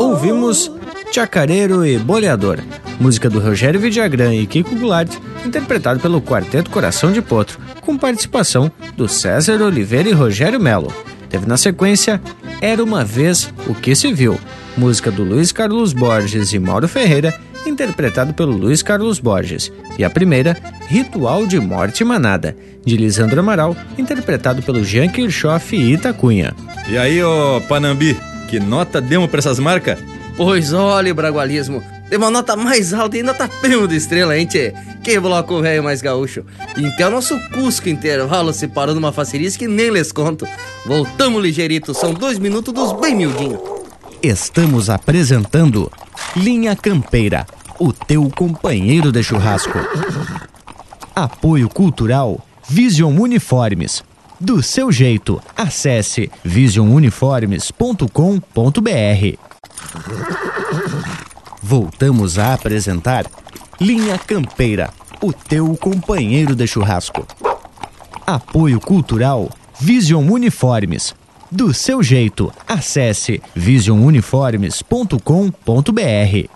Speaker 2: Ouvimos Chacareiro e Boleador, música do Rogério Vidagrã e Kiko Goulart, interpretado pelo Quarteto Coração de Potro, com participação do César Oliveira e Rogério Melo. Teve na sequência Era uma Vez o que se viu, música do Luiz Carlos Borges e Mauro Ferreira, interpretado pelo Luiz Carlos Borges. E a primeira, Ritual de Morte Manada, de Lisandro Amaral, interpretado pelo Jean Kirchhoff e Itacunha.
Speaker 1: E aí, ô Panambi, que nota demos pra essas marcas?
Speaker 7: Pois olha, Bragualismo, deu uma nota mais alta e ainda tá primo de estrela, hein, tchê? Que bloco velho mais gaúcho. Então nosso Cusco intervalo se parou numa facerice que nem les conto. Voltamos ligeirito, são dois minutos dos bem miudinhos.
Speaker 2: Estamos apresentando Linha Campeira, o teu companheiro de churrasco. Apoio Cultural Vision Uniformes. Do seu jeito, acesse visionuniformes.com.br. Voltamos a apresentar Linha Campeira, o teu companheiro de churrasco. Apoio Cultural Vision Uniformes. Do seu jeito, acesse visionuniformes.com.br.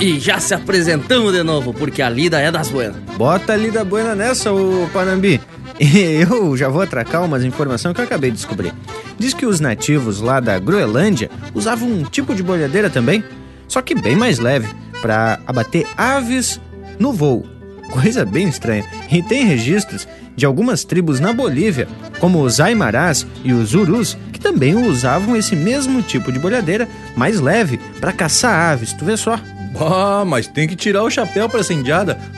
Speaker 7: E já se apresentamos de novo, porque a lida é das buenas.
Speaker 2: Bota a lida buena nessa, ô Panambi. Eu já vou atracar umas informações que eu acabei de descobrir. Diz que os nativos lá da Groenlândia usavam um tipo de bolhadeira também, só que bem mais leve, para abater aves no voo. Coisa bem estranha. E tem registros de algumas tribos na Bolívia, como os Aimarás e os Urus, que também usavam esse mesmo tipo de bolhadeira mais leve para caçar aves. Tu vê só?
Speaker 1: Ah, mas tem que tirar o chapéu pra essa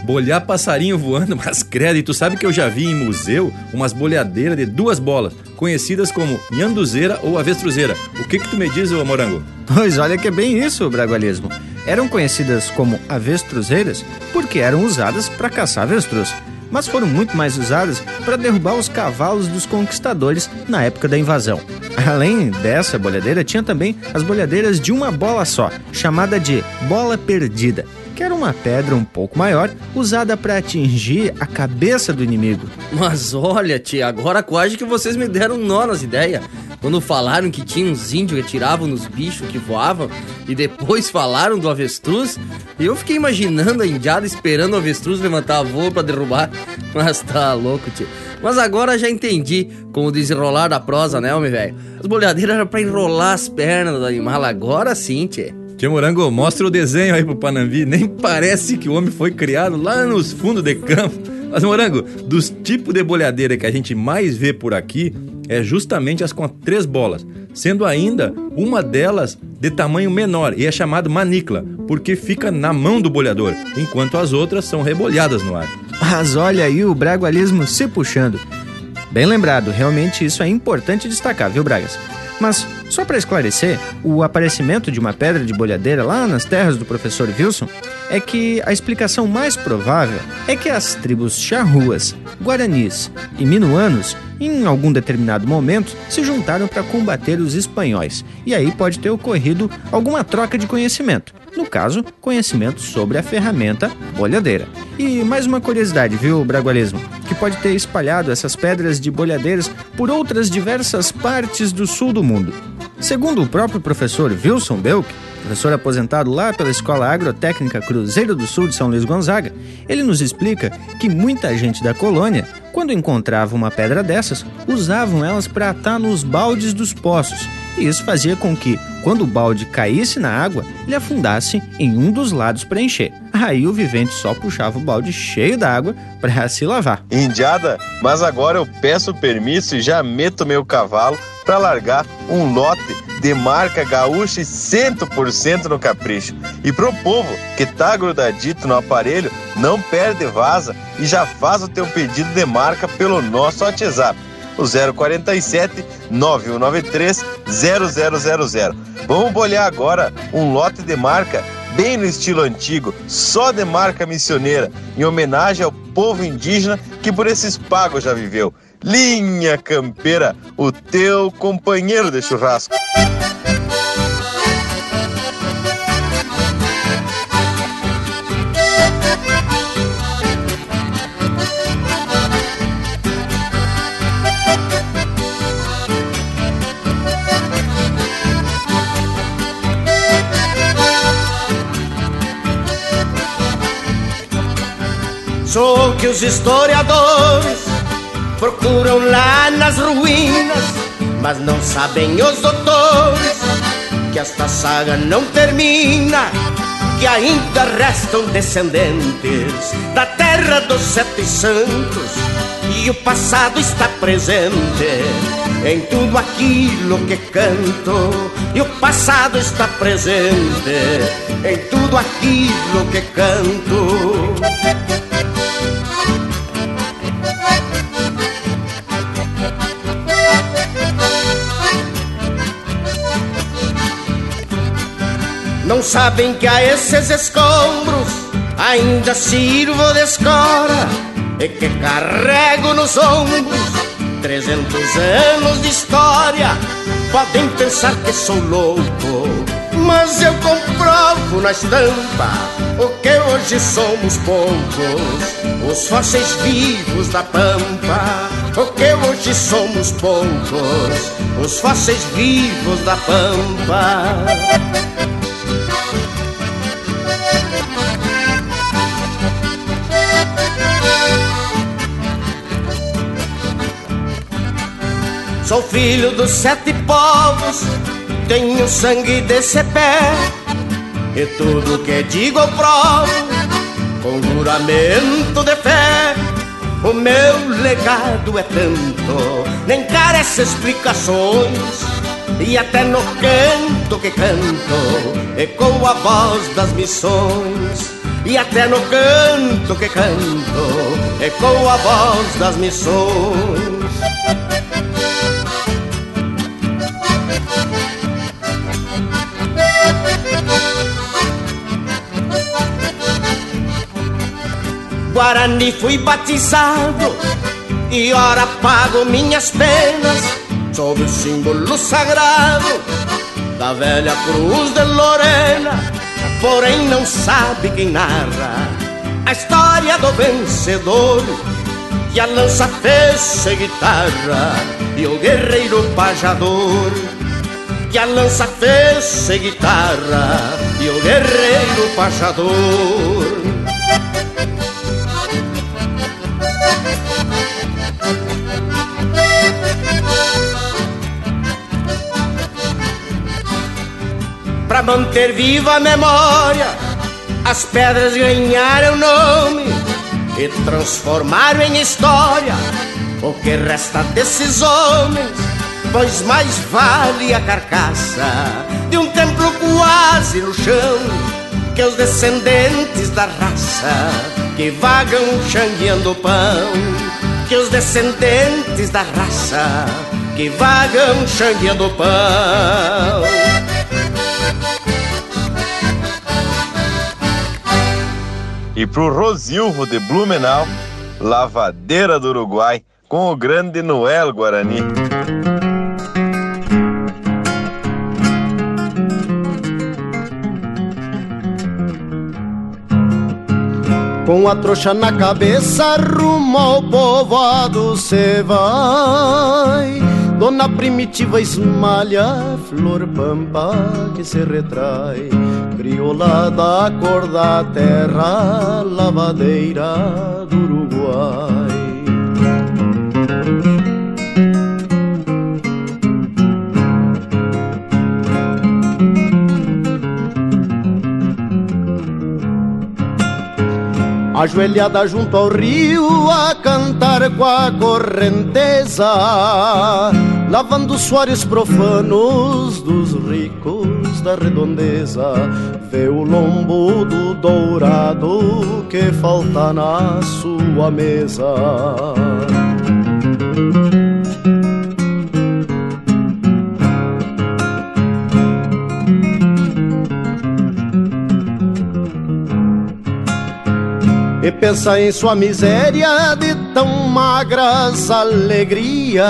Speaker 1: bolhar passarinho voando, mas credo, e tu sabe que eu já vi em museu umas bolhadeiras de duas bolas, conhecidas como nhanduzeira ou avestruzeira. O que que tu me diz, ô morango?
Speaker 2: Pois olha que é bem isso, Bragualismo. Eram conhecidas como avestruzeiras porque eram usadas para caçar avestruz, mas foram muito mais usadas para derrubar os cavalos dos conquistadores na época da invasão. Além dessa bolhadeira, tinha também as bolhadeiras de uma bola só, chamada de bola perdida, que era uma pedra um pouco maior, usada para atingir a cabeça do inimigo.
Speaker 7: Mas olha, tia, agora quase que vocês me deram nó nas ideias. Quando falaram que tinha uns índios que atiravam nos bichos que voavam e depois falaram do avestruz, eu fiquei imaginando a indiada esperando o avestruz levantar a voo pra derrubar. Mas tá louco, tio. Mas agora já entendi com o desenrolar da prosa, né, homem velho? As bolhadeiras eram pra enrolar as pernas do animal, agora sim, tchê.
Speaker 1: Tia Morango, mostra o desenho aí pro Panambi. Nem parece que o homem foi criado lá nos fundos de campo. Mas, Morango, dos tipos de bolhadeira que a gente mais vê por aqui é justamente as com três bolas, sendo ainda uma delas de tamanho menor e é chamada manicla, porque fica na mão do bolhador, enquanto as outras são rebolhadas no ar.
Speaker 2: Mas olha aí o bragualismo se puxando. Bem lembrado, realmente isso é importante destacar, viu, Bragas? Mas, só para esclarecer, o aparecimento de uma pedra de bolhadeira lá nas terras do professor Wilson é que a explicação mais provável é que as tribos charruas, guaranis e minuanos, em algum determinado momento, se juntaram para combater os espanhóis. E aí pode ter ocorrido alguma troca de conhecimento. No caso, conhecimento sobre a ferramenta bolhadeira. E mais uma curiosidade, viu, Bragualismo? Que pode ter espalhado essas pedras de bolhadeiras por outras diversas partes do sul do mundo. Segundo o próprio professor Wilson Belk, professor aposentado lá pela Escola Agrotécnica Cruzeiro do Sul de São Luís Gonzaga, ele nos explica que muita gente da colônia, quando encontrava uma pedra dessas, usavam elas para atar nos baldes dos poços. E isso fazia com que, quando o balde caísse na água, ele afundasse em um dos lados para encher. Aí o vivente só puxava o balde cheio d'água para se lavar.
Speaker 8: Indiada, mas agora eu peço permisso e já meto meu cavalo para largar um lote de marca gaúcha e 100% no capricho. E pro povo que tá grudadito no aparelho, não perde vaza e já faz o teu pedido de marca pelo nosso WhatsApp, o 047 9193 0000. Vamos bolhar agora um lote de marca bem no estilo antigo, só de marca missioneira, em homenagem ao povo indígena que por esses pagos já viveu. Linha Campeira, o teu companheiro de churrasco.
Speaker 18: Sou que os historiadores procuram lá nas ruínas Mas não sabem os doutores que esta saga não termina, que ainda restam descendentes da terra dos sete santos e o passado está presente em tudo aquilo que canto e o passado está presente em tudo aquilo que canto. Não sabem que a esses escombros ainda sirvo de escora e que carrego nos ombros trezentos anos de história. Podem pensar que sou louco, mas eu comprovo na estampa o que hoje somos poucos, os fósseis vivos da pampa. O que hoje somos poucos, os fósseis vivos da pampa. Sou filho dos sete povos, tenho sangue desse pé. E tudo que digo eu provo, com juramento de fé. O meu legado é tanto, nem carece explicações. E até no canto que canto, ecoa a voz das missões. E até no canto que canto, ecoa a voz das missões. Guarani fui batizado e ora pago minhas penas sob o símbolo sagrado da velha cruz de Lorena. Porém não sabe quem narra a história do vencedor que a lança fez guitarra e o guerreiro pajador que a lança fez guitarra e o guerreiro pajador. Pra manter viva a memória, as pedras ganharam nome e transformaram em história o que resta desses homens. Pois mais vale a carcaça de um templo quase no chão que os descendentes da raça que vagam xangueando pão. Que os descendentes da raça que vagam xangueando pão.
Speaker 8: E pro Rosilvo de Blumenau, Lavadeira do Uruguai, com o grande Noel Guarani.
Speaker 19: Com a trouxa na cabeça, rumo ao povoado cê vai Dona Primitiva esmalha flor pampa que se retrai Crioula da cor da terra, lavadeira do Uruguai. Ajoelhada junto ao rio a cantar com a correnteza, lavando suores profanos dos ricos da redondeza. Vê o lombo do dourado que falta na sua mesa. e pensa em sua miséria de tão magras alegrias,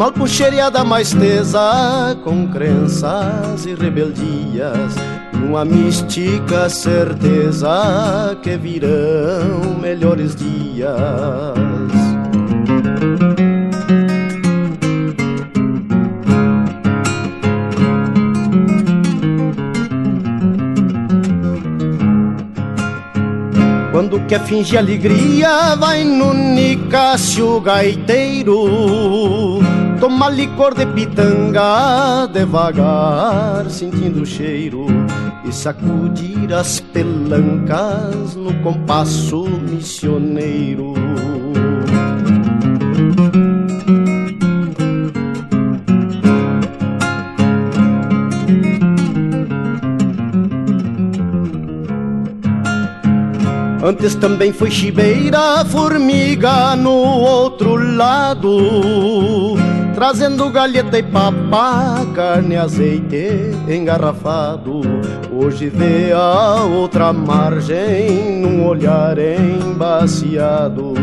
Speaker 19: mal puxeriada mais tesa com crenças e rebeldias, numa mística certeza que virão melhores dias. Quando quer fingir alegria, vai no Nicásio Gaiteiro Toma licor de pitanga devagar, sentindo o cheiro e sacudir as pelancas no compasso missioneiro. Antes também foi chibeira, formiga no outro lado Trazendo galheta e papá, carne azeite engarrafado. Hoje vê a outra margem num olhar embaciado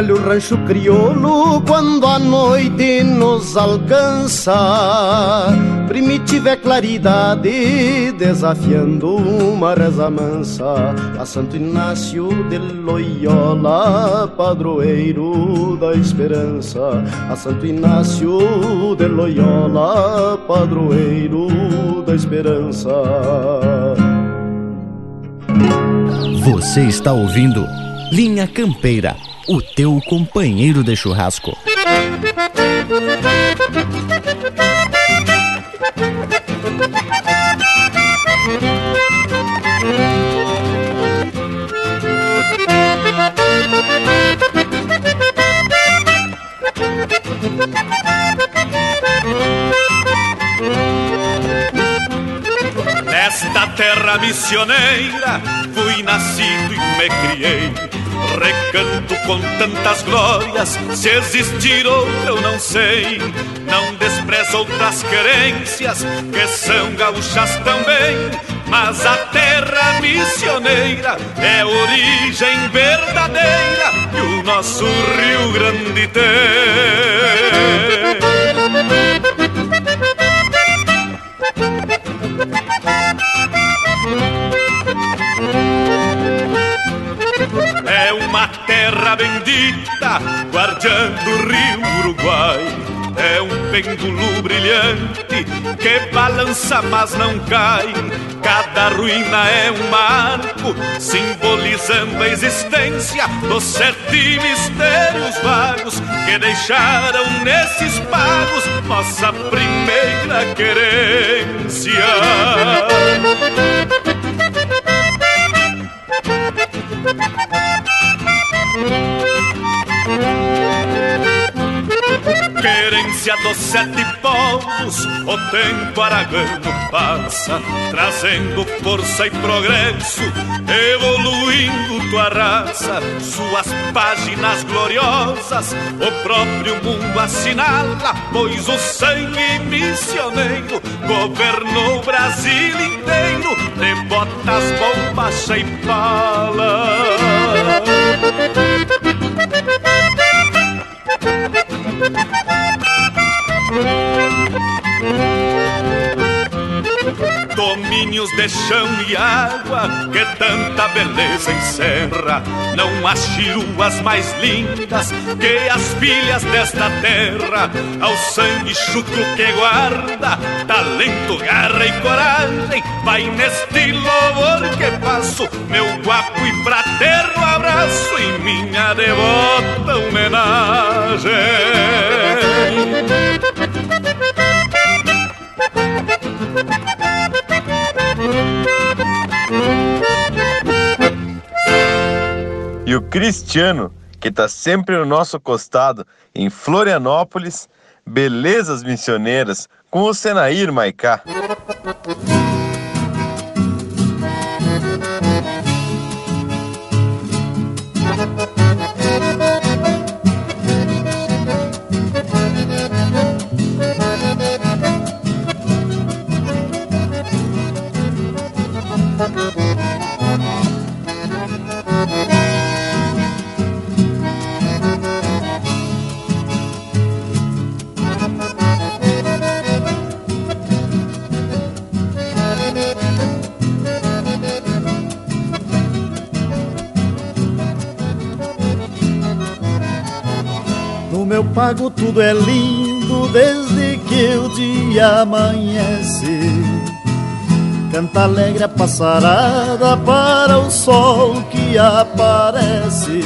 Speaker 19: velho rancho crioulo quando a noite nos alcança. Primitiva é claridade desafiando uma reza mansa a Santo Inácio de Loyola, padroeiro da esperança. A Santo Inácio de Loyola, padroeiro da esperança.
Speaker 2: Você está ouvindo Linha Campeira o teu companheiro de churrasco.
Speaker 14: Nesta terra missioneira fui nascido e me criei recanto com tantas glórias, se existir outro eu não sei. Não desprezo outras querências, que são gaúchas também. Mas a terra missioneira é origem verdadeira que o nosso Rio Grande tem. Terra bendita, guardiando o rio Uruguai. É um pêndulo brilhante que balança, mas não cai. Cada ruína é um marco, simbolizando a existência dos sete mistérios vagos que deixaram nesses pagos nossa primeira querência. Querência dos sete povos, o tempo aragano passa, trazendo força e progresso, evoluindo tua raça, suas páginas gloriosas, o próprio mundo assinala, pois o sangue missioneiro governou o Brasil inteiro, de botas, bombacha e pala. Thank you. Domínios de chão e água que tanta beleza encerra. Não há chiruas mais lindas que as filhas desta terra. Ao sangue chucro que guarda, talento, garra e coragem. Vai neste louvor que faço, meu guapo e fraterno abraço e minha devota homenagem.
Speaker 8: E o Cristiano, que está sempre no nosso costado em Florianópolis, Belezas Missioneiras, com o Senair Maicá.
Speaker 19: Pago tudo é lindo
Speaker 20: desde que o dia amanhece. Canta alegre a passarada para o sol que aparece,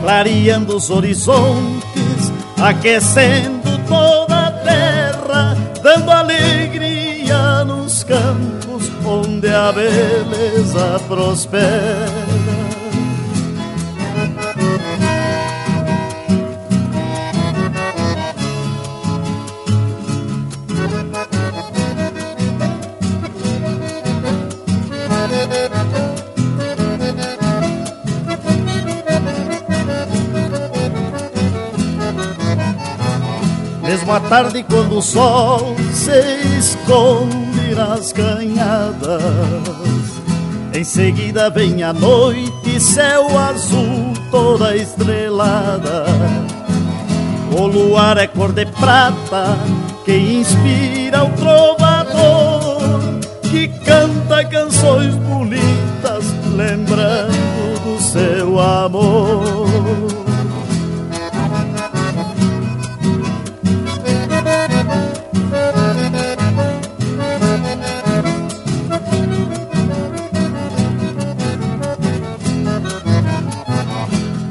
Speaker 20: clareando os horizontes, aquecendo toda a terra, dando alegria nos campos onde a beleza prospera. Mesmo à tarde, quando o sol se esconde nas canhadas, em seguida vem a noite, céu azul toda estrelada. O luar é cor de prata que inspira o trovador que canta canções bonitas, lembrando do seu amor.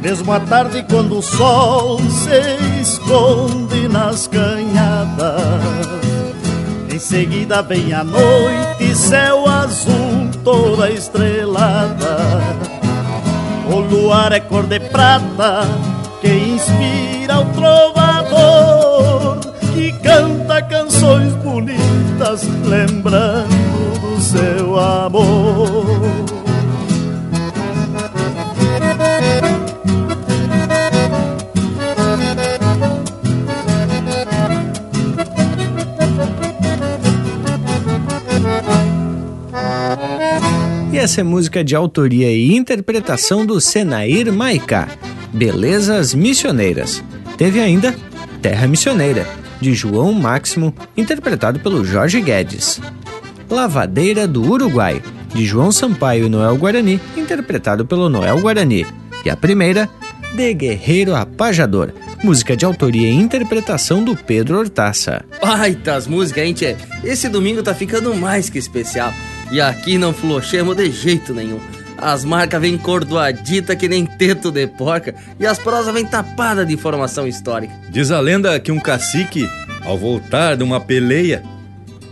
Speaker 20: Mesmo à tarde, quando o sol se esconde nas canhadas, em seguida vem a noite, céu azul, toda estrelada. O luar é cor de prata que inspira o trovador que canta canções bonitas, lembrando
Speaker 2: essa é música de autoria e interpretação do Senair Maicá, Belezas Missioneiras. Teve ainda Terra Missioneira, de João Máximo, interpretado pelo Jorge Guedes. Lavadeira do Uruguai, de João Sampaio e Noel Guarani, interpretado pelo Noel Guarani. E a primeira, De Guerreiro a Pajador, música de autoria e interpretação do Pedro Hortaça.
Speaker 7: Baitas músicas, hein, tchê? Esse domingo tá ficando mais que especial. E aqui não flochemos de jeito nenhum. As marcas vêm cordoadita que nem teto de porca e as prosas vêm tapadas de informação histórica.
Speaker 1: Diz a lenda que um cacique, ao voltar de uma peleia,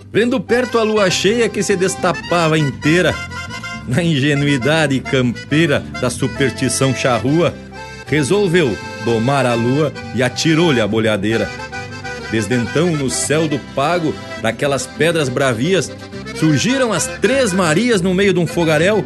Speaker 1: vendo perto a lua cheia que se destapava inteira, na ingenuidade campeira da superstição charrua, resolveu domar a lua e atirou-lhe a bolhadeira. Desde então, no céu do pago, daquelas pedras bravias, surgiram as Três Marias no meio de um fogaréu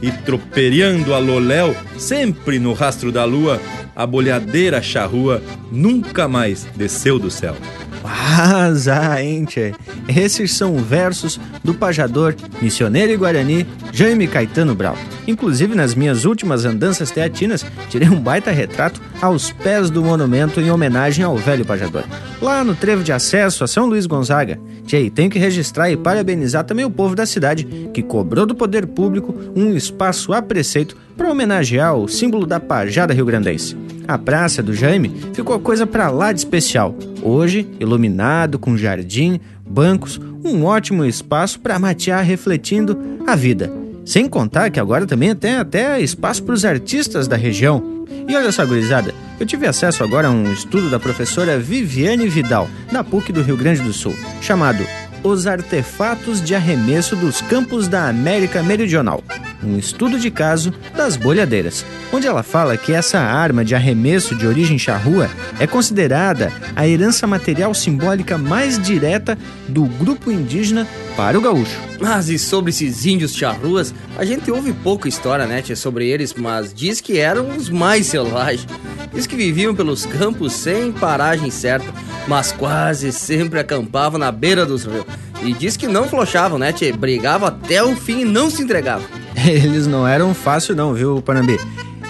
Speaker 1: e troperiando a Loléu, sempre no rastro da lua, a bolhadeira charrua nunca mais desceu do céu.
Speaker 2: Azaente! Esses são versos do pajador, missioneiro e guarani, Jaime Caetano Brau. Inclusive, nas minhas últimas andanças teatinas, tirei um baita retrato aos pés do monumento em homenagem ao velho pajador. Lá no trevo de acesso a São Luís Gonzaga. Tchê, tenho que registrar e parabenizar também o povo da cidade, que cobrou do poder público um espaço a preceito para homenagear o símbolo da pajada rio-grandense. A praça do Jaime ficou coisa para lá de especial. Hoje, iluminado com jardim, bancos, um ótimo espaço para matear refletindo a vida. Sem contar que agora também tem até espaço para os artistas da região. E olha só, gurizada, eu tive acesso agora a um estudo da professora Viviane Vidal, da PUC do Rio Grande do Sul, chamado Os Artefatos de Arremesso dos Campos da América Meridional um estudo de caso das bolhadeiras, onde ela fala que essa arma de arremesso de origem charrua é considerada a herança material simbólica mais direta do grupo indígena para o gaúcho.
Speaker 7: Mas e sobre esses índios charruas, a gente ouve pouca história, né, tia, sobre eles, mas diz que eram os mais selvagens. Diz que viviam pelos campos sem paragem certa, mas quase sempre acampavam na beira dos rios. E diz que não flochavam, né, tia? Brigavam até o fim e não se entregavam.
Speaker 2: Eles não eram fácil não, viu, Panambi?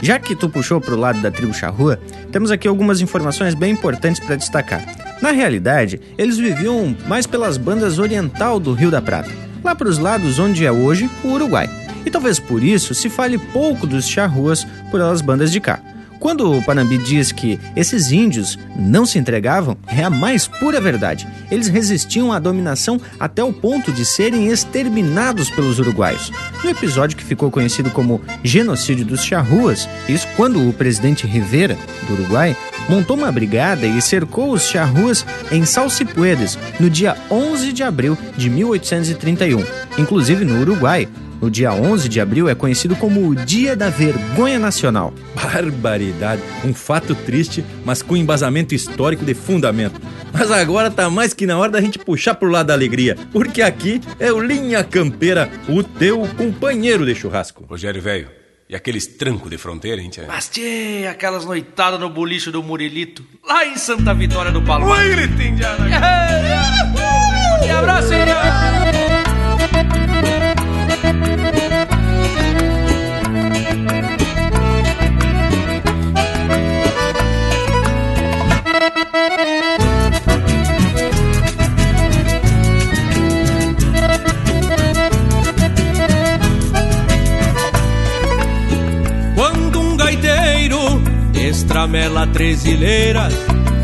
Speaker 2: Já que tu puxou pro lado da tribo charrua, temos aqui algumas informações bem importantes para destacar. Na realidade, eles viviam mais pelas bandas oriental do Rio da Prata, lá para os lados onde é hoje o Uruguai. E talvez por isso se fale pouco dos charruas por elas bandas de cá. Quando o Panambi diz que esses índios não se entregavam, é a mais pura verdade. Eles resistiam à dominação até o ponto de serem exterminados pelos uruguaios. No episódio que ficou conhecido como Genocídio dos Charruas, isso quando o presidente Rivera, do Uruguai, montou uma brigada e cercou os charruas em Salsipuedes no dia 11 de abril de 1831. Inclusive no Uruguai, o dia 11 de abril é conhecido como o Dia da Vergonha Nacional.
Speaker 1: Barbaridade, um fato triste, mas com embasamento histórico de fundamento. Mas agora tá mais que na hora da gente puxar pro lado da alegria, porque aqui é o Linha Campeira, o teu companheiro de churrasco.
Speaker 21: Rogério velho, e aqueles trancos de fronteira, hein, tia?
Speaker 22: Mas, tchê, aquelas noitadas no bolicho do Murilito, lá em Santa Vitória do Palmar.
Speaker 21: Oi, gritinho
Speaker 22: E abraço, hein?
Speaker 5: Estramela trezileiras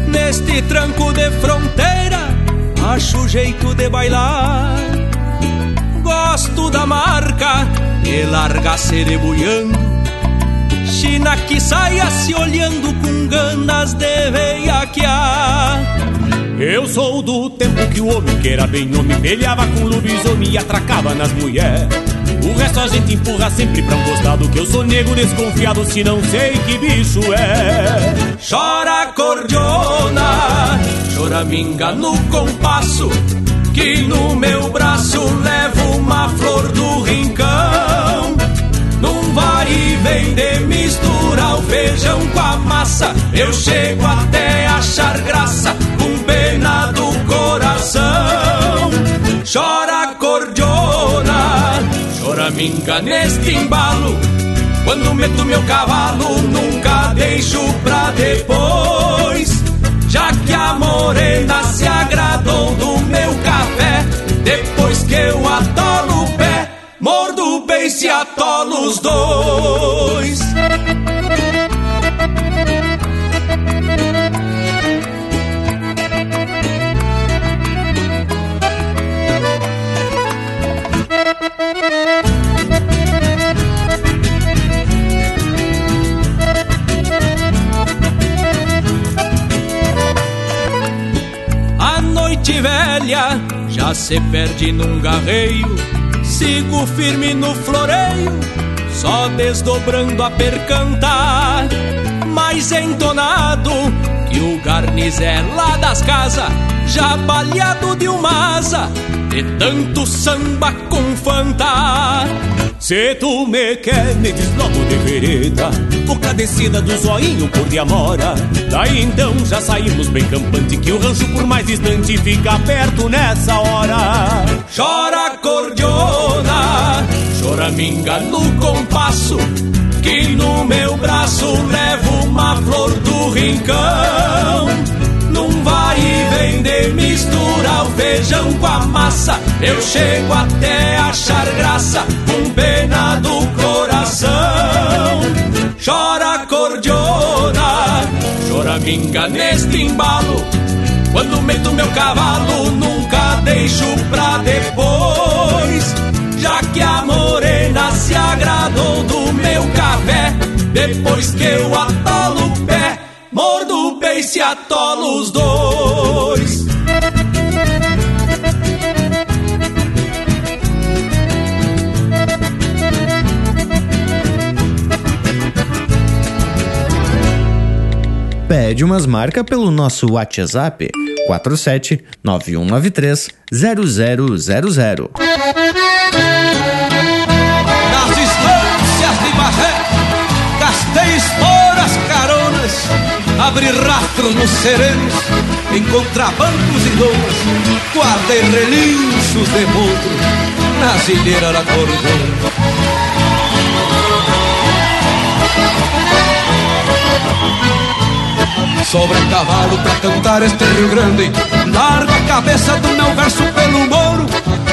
Speaker 5: neste tranco de fronteira, acho jeito de bailar. Gosto da marca e larga cerebuiando, China que saia se olhando com ganas de veiaquear.
Speaker 23: Eu sou do tempo que o homem que era bem homem Pelhava com lobisomem e atracava nas mulheres O resto a gente empurra sempre pra um costado Que eu sou nego desconfiado se não sei que bicho é.
Speaker 5: Chora cordiona, choraminga no compasso Que no meu braço levo uma flor do rincão. Num vai e vem de misturar o feijão com a massa Eu chego até achar graça choraminga neste embalo. Quando meto meu cavalo nunca deixo pra depois. Já que a morena se agradou do meu café Depois se perde num garreio Sigo firme no floreio Só desdobrando a percantar Mais entonado que o garnizé lá das casas Já baleado de uma asa De tanto samba com fantar
Speaker 23: Se tu me quer, me diz logo de vereda Boca descida do zoinho por de amora Daí então já saímos bem campante Que o rancho por mais distante fica perto nessa hora.
Speaker 5: Chora cordiona, choraminga no compasso Que no meu braço levo uma flor do rincão Vai e vem de o feijão com a massa. Eu chego até achar graça com pena do coração. Chora cordiona, choraminga neste embalo. Quando meto meu cavalo nunca deixo pra depois. Já que a morena se agradou do meu café Depois que eu atolo o pé Mordo o beice e atolo os dois
Speaker 2: Pede umas marcas pelo nosso WhatsApp 47 9193 0000.
Speaker 5: Abri rastros nos serenos Em contrabancos e domas Guardei relinchos de potro Nas ilheiras da cordona Sobre cavalo pra cantar este Rio Grande Largo a cabeça do meu verso pelo moro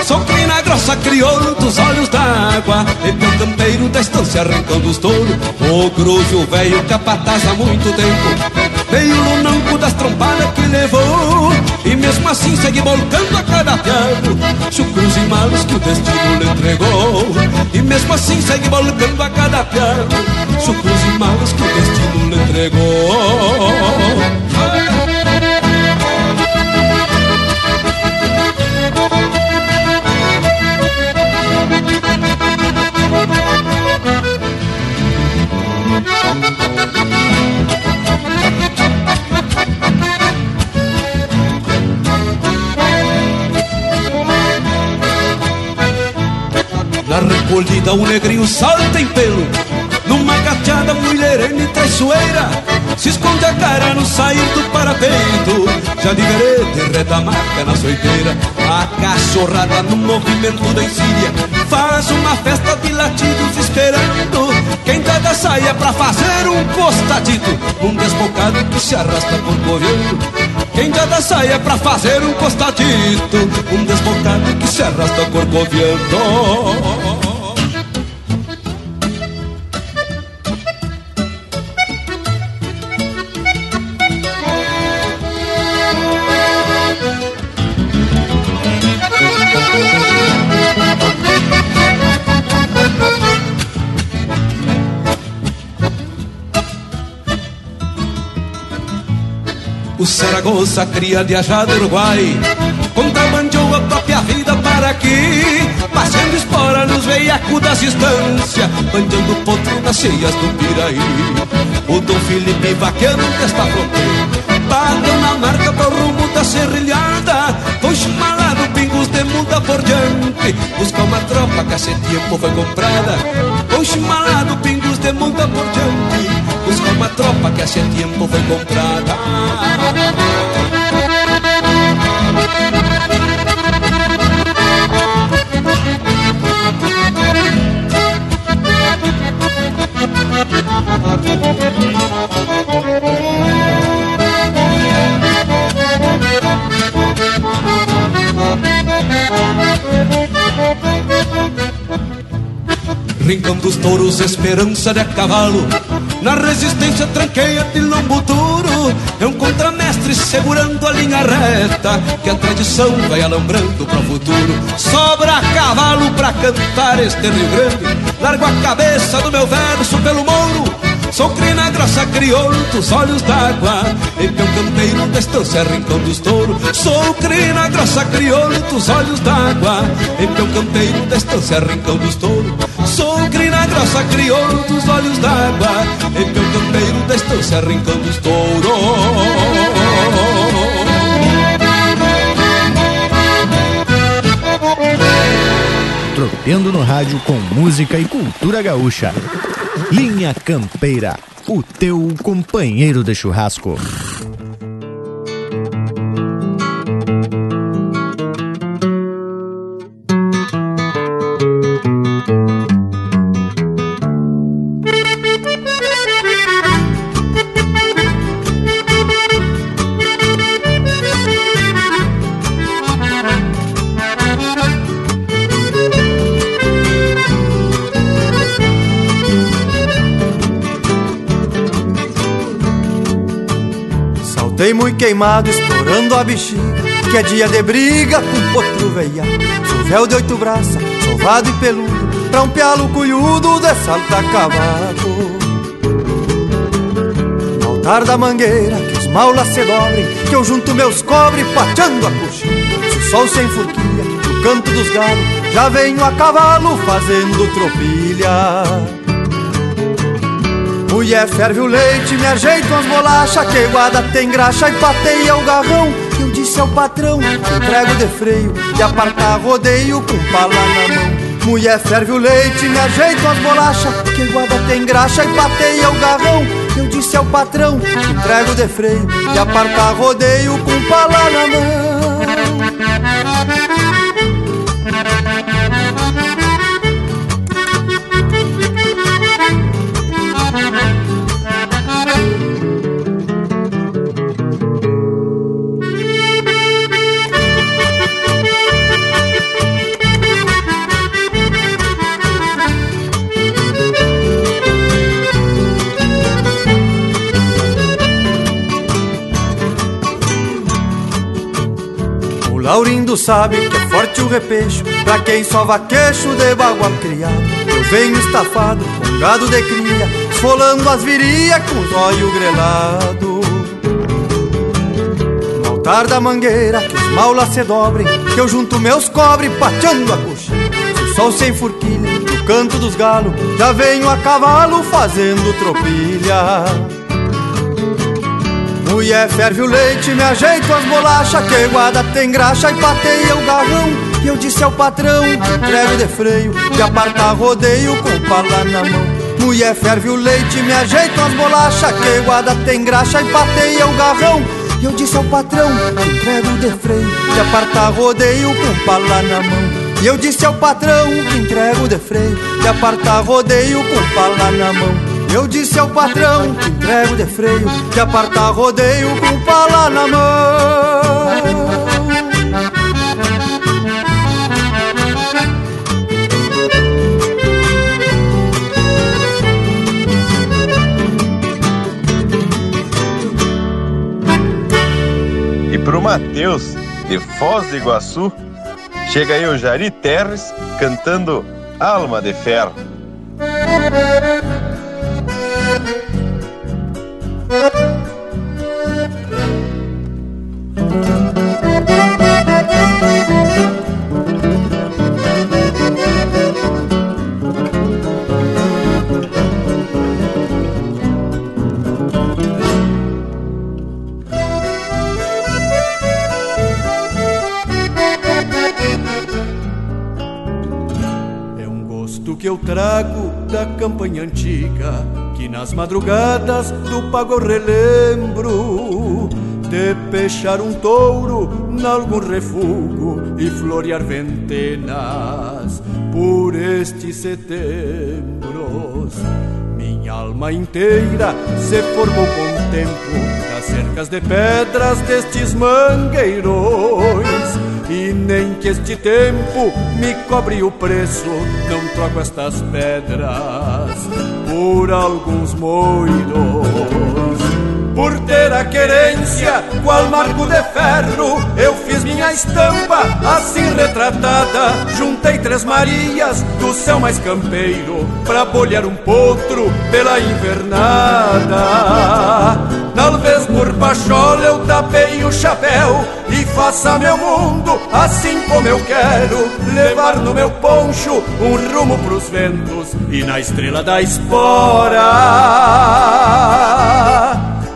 Speaker 11: Sou crina grossa, crioulo dos olhos d'água E campeiro da estância arrancando os touros O grujo velho capataz há muito tempo Veio no nanco das trompadas que levou E mesmo assim segue volcando a cada piano Chucros e malos que o destino lhe entregou E mesmo assim segue volcando a cada piano Chucros e malos que o destino lhe entregou Recolhida o negrinho salta em pelo. Numa gateada mulherena e traiçoeira Se esconde a cara no sair do parapeito. Já de reta marca na soiteira A cachorrada no movimento da encilha Faz uma festa de latidos esperando. Quem tá da saia pra fazer um costadito Um desbocado que se arrasta por correndo quem já da saia pra fazer um costadito Um desbocado que se arrasta corcoviando O Saragossa, cria de Ajá do Uruguai. Contrabandeou a própria vida para aqui. Passando espora nos veiacos das estâncias Bandeando potro nas cheias do Piraí. O Dom Felipe vaqueando desta fronteira. Bateu na marca pro rumo da serrilhada. Foi chimalado pingos de muda por diante. Buscar uma tropa que há tempo foi comprada. Foi chimalado pingos de muda por diante Buscar uma tropa que há tempo foi comprada Rincão dos touros, esperança de cavalo Na resistência tranqueia de lombo duro É um contramestre segurando a linha reta Que a tradição vai alambrando pro futuro. Sobra cavalo pra cantar este Rio Grande. Largo a cabeça do meu verso pelo mouro Sou crina grossa, crioulo dos olhos d'água. E meu campeiro da estância, rincão dos touros Sou crina grossa, crioulo dos olhos d'água. E meu campeiro da estância, rincão dos touros Sou crina grossa, crioulo dos olhos d'água E meu campeiro da estância, rincão dos touros
Speaker 2: Tropeando no rádio com música e cultura gaúcha. Linha Campeira, o teu companheiro de churrasco.
Speaker 24: Queimado, estourando a bexiga Que é dia de briga com potro veia Sou véu de oito braças, sovado e peludo Pra um pialo cunhudo de salta cavaco No altar da mangueira, que os maulas se dobrem Que eu junto meus cobre pateando a coxinha. Se o sol sem forquilha, no canto dos galos Já venho a cavalo fazendo tropilha Mulher ferve o leite, me ajeito as bolachas Que guarda tem graxa e pateia o garrão. Eu disse ao patrão, entrego de freio E apartar rodeio com pala na mão. Mulher ferve o leite, me ajeito as bolachas Que guarda tem graxa e pateia o garrão. Eu disse ao patrão, entrego de freio E apartar rodeio com pala na mão
Speaker 25: Laurindo sabe que é forte o repecho Pra quem só vaquecho de bagual criado Eu venho estafado com gado de cria Esfolando as virias com os olhos grelados. No altar da mangueira que os maulas se dobrem Que eu junto meus cobre pateando a coxa. Se o sol sem furquilha no canto dos galos Já venho a cavalo fazendo tropilha Mulher ferve o leite, me ajeito as bolachas Que guarda tem graxa e pateia o garrão E eu disse ao patrão, entrego de freio De apartar rodeio com pala na mão. Mulher ferve o leite, me ajeito as bolachas Que guarda tem graxa e pateia o garrão E eu disse ao patrão, entrego de freio De apartar rodeio com pala na mão. E eu disse ao patrão que entrego de freio De apartar rodeio com pala na mão eu disse ao patrão que entrego de freio De apartar rodeio com pala na mão
Speaker 8: E pro Matheus, de Foz do Iguaçu, chega aí o Jari Terres cantando Alma de Ferro.
Speaker 25: Madrugadas do pago relembro De pechar um touro nalgum refugo E florear ventenas por estes setembros. Minha alma inteira se formou com o tempo Das cercas de pedras destes mangueirões e nem que este tempo me cobre o preço, não troco estas pedras por alguns moidos. Por ter a querência, qual marco de ferro, eu fiz minha estampa assim retratada. Juntei três Marias do céu mais campeiro, pra bolhar um potro pela invernada. Talvez por pachola eu tapei o chapéu e faça meu mundo assim como eu quero. Levar no meu poncho um rumo pros ventos e na estrela da espora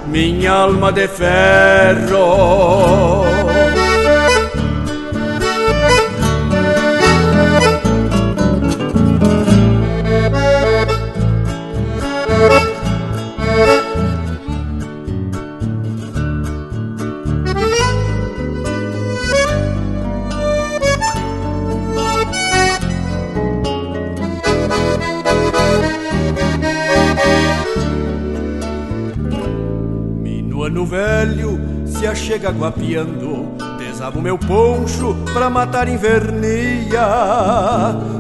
Speaker 25: minha alma de ferro. Velho se achega guapiando. Desabo meu poncho pra matar invernia.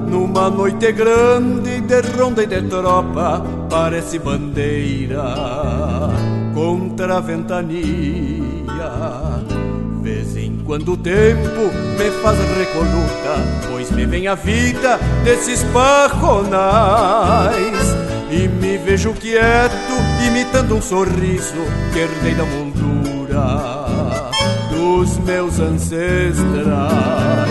Speaker 25: Numa noite grande de ronda e de tropa Parece bandeira contra a ventania. Vez em quando o tempo me faz recoluta Pois me vem a vida desses pajonais e me vejo quieto, imitando um sorriso que herdei da moldura dos meus ancestrais.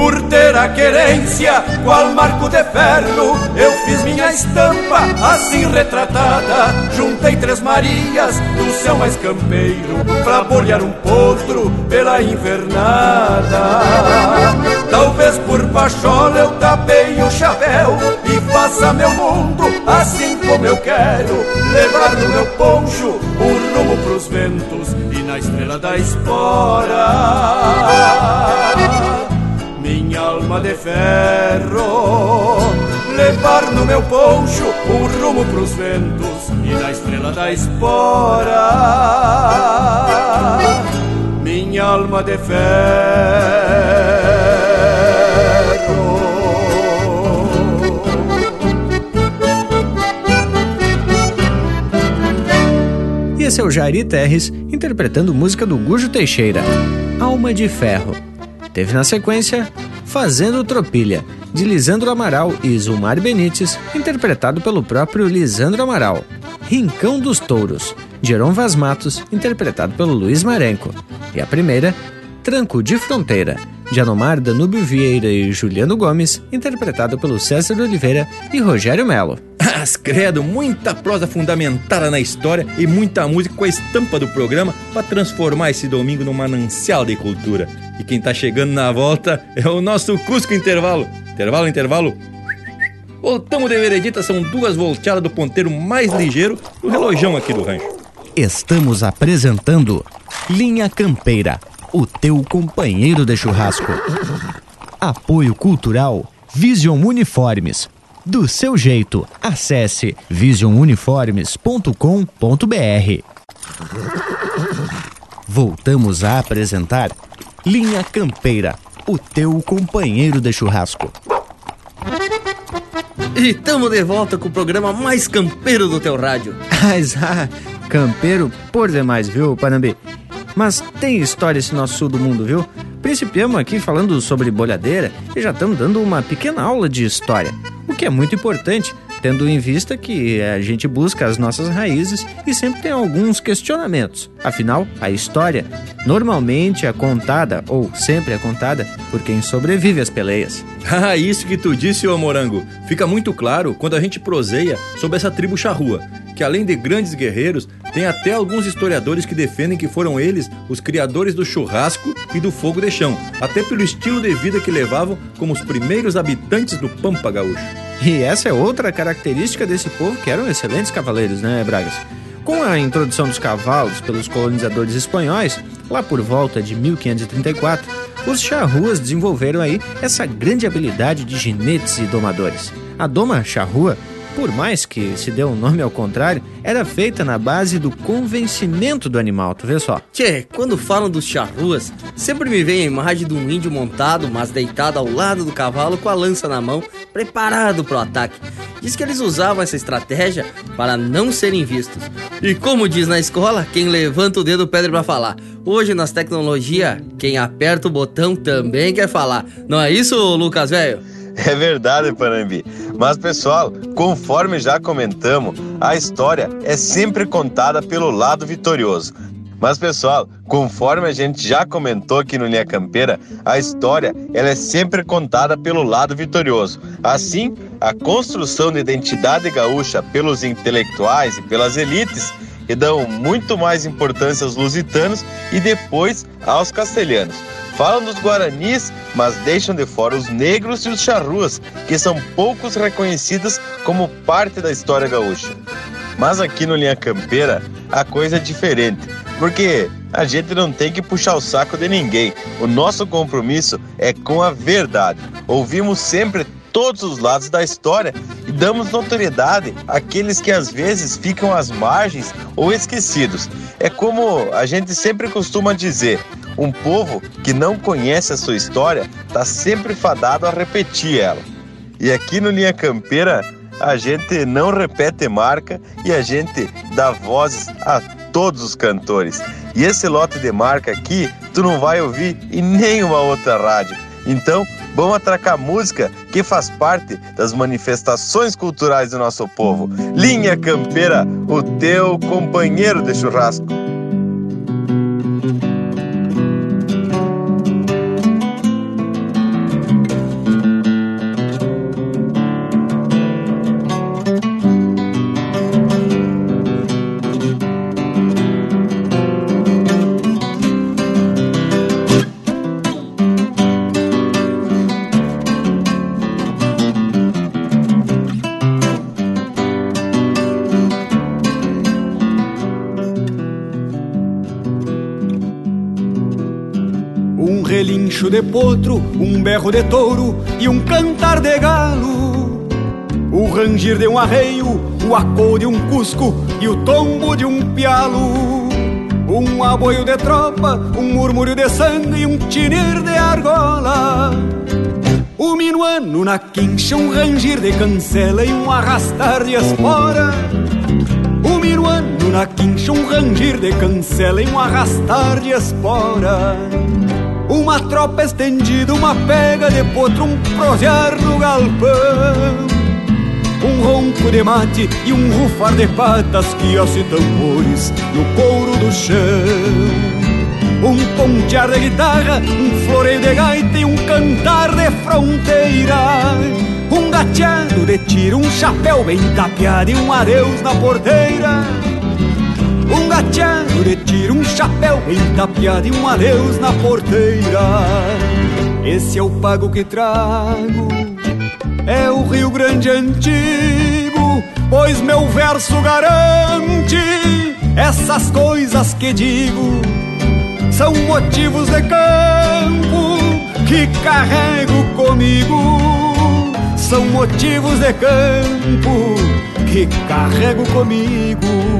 Speaker 25: Por ter a querência, qual marco de ferro, eu fiz minha estampa assim retratada. Juntei três Marias do céu mais campeiro, pra bolhar um potro pela invernada. Talvez por pachola eu tapei o chapéu e faça meu mundo assim como eu quero. Levar no meu poncho um rumo pros ventos e na estrela da espora. Minha alma de ferro, levar no meu poncho um rumo pros ventos e na estrela da espora. Minha alma de ferro.
Speaker 2: E esse é o Jairi Terres interpretando música do Gujo Teixeira, Alma de Ferro. Teve na sequência Fazendo Tropilha, de Lisandro Amaral e Zumar Benites, interpretado pelo próprio Lisandro Amaral. Rincão dos Touros, de Heron Vaz Matos, interpretado pelo Luiz Marenco. E a primeira, Tranco de Fronteira, de Anomar Danúbio Vieira e Juliano Gomes, interpretado pelo César Oliveira e Rogério Melo.
Speaker 1: As credo, muita prosa fundamentada na história e muita música com a estampa do programa para transformar esse domingo num manancial de cultura. E quem tá chegando na volta é o nosso Cusco Intervalo. Intervalo, intervalo. Voltamos de veredita, são duas volteadas do ponteiro mais ligeiro do relojão aqui do rancho.
Speaker 2: Estamos apresentando Linha Campeira, o teu companheiro de churrasco. Apoio Cultural Vision Uniformes. Do seu jeito, acesse visionuniformes.com.br. Voltamos a apresentar Linha Campeira, o teu companheiro de churrasco.
Speaker 7: E tamo de volta com o programa mais campeiro do teu rádio.
Speaker 2: Mas, ah, campeiro por demais, viu, Panambi? Mas tem história esse nosso sul do mundo, viu? Principiamos aqui falando sobre bolhadeira e já estamos dando uma pequena aula de história, o que é muito importante, tendo em vista que a gente busca as nossas raízes e sempre tem alguns questionamentos. Afinal, a história normalmente é contada, ou sempre é contada, por quem sobrevive às peleias.
Speaker 1: Ah, isso que tu disse, ô Morango, fica muito claro quando a gente proseia sobre essa tribo charrua, que além de grandes guerreiros, tem até alguns historiadores que defendem que foram eles os criadores do churrasco e do fogo de chão, até pelo estilo de vida que levavam como os primeiros habitantes do Pampa Gaúcho.
Speaker 2: E essa é outra característica desse povo que eram excelentes cavaleiros, né, Bragas? Com a introdução dos cavalos pelos colonizadores espanhóis, lá por volta de 1534, os charruas desenvolveram aí essa grande habilidade de ginetes e domadores. A doma charrua por mais que se dê um nome ao contrário, era feita na base do convencimento do animal, tu vê só.
Speaker 7: Tchê, quando falam dos charruas, sempre me vem a imagem de um índio montado, mas deitado ao lado do cavalo com a lança na mão, preparado para o ataque. Diz que eles usavam essa estratégia para não serem vistos. E como diz na escola, quem levanta o dedo pede para falar. Hoje nas tecnologias, quem aperta o botão também quer falar. Não é isso, Lucas velho?
Speaker 8: É verdade, Panambi. Mas, pessoal, conforme já comentamos, a história é sempre contada pelo lado vitorioso. Mas, pessoal, conforme a gente já comentou aqui no Linha Campeira, a história ela é sempre contada pelo lado vitorioso. Assim, a construção de identidade gaúcha pelos intelectuais e pelas elites que dão muito mais importância aos lusitanos e depois aos castelhanos. Falam dos guaranis, mas deixam de fora os negros e os charruas, que são poucos reconhecidos como parte da história gaúcha. Mas aqui no Linha Campeira, a coisa é diferente, porque a gente não tem que puxar o saco de ninguém. O nosso compromisso é com a verdade. Ouvimos sempre todos os lados da história e damos notoriedade àqueles que às vezes ficam às margens ou esquecidos. É como a gente sempre costuma dizer: um povo que não conhece a sua história está sempre fadado a repetir ela. E aqui no Linha Campeira, a gente não repete marca e a gente dá vozes a todos os cantores. E esse lote de marca aqui, tu não vai ouvir em nenhuma outra rádio. Então, vamos atracar música que faz parte das manifestações culturais do nosso povo. Linha Campeira, o teu companheiro de churrasco.
Speaker 17: De potro, um berro de touro e um cantar de galo. O rangir de um arreio, o acô de um cusco e o tombo de um pialo. Um aboio de tropa, um murmúrio de sangue e um tinir de argola. O minuano na quincha, um rangir de cancela e um arrastar de espora. O minuano na quincha, um rangir de cancela e um arrastar de espora.
Speaker 25: Uma tropa estendida, uma pega de potro, um prosear no galpão Um ronco de mate e um rufar de patas que hace tambores no couro do chão um pontear de guitarra, um floreio de gaita e um cantar de fronteira. Um gateado de tiro, um chapéu bem tapeado e um adeus na porteira. Um gateado de tiro, um chapéu bem tapeado e um adeus na porteira. Esse é o pago que trago, é o Rio Grande antigo, pois meu verso garante essas coisas que digo são motivos de campo que carrego comigo. São motivos de campo que carrego comigo.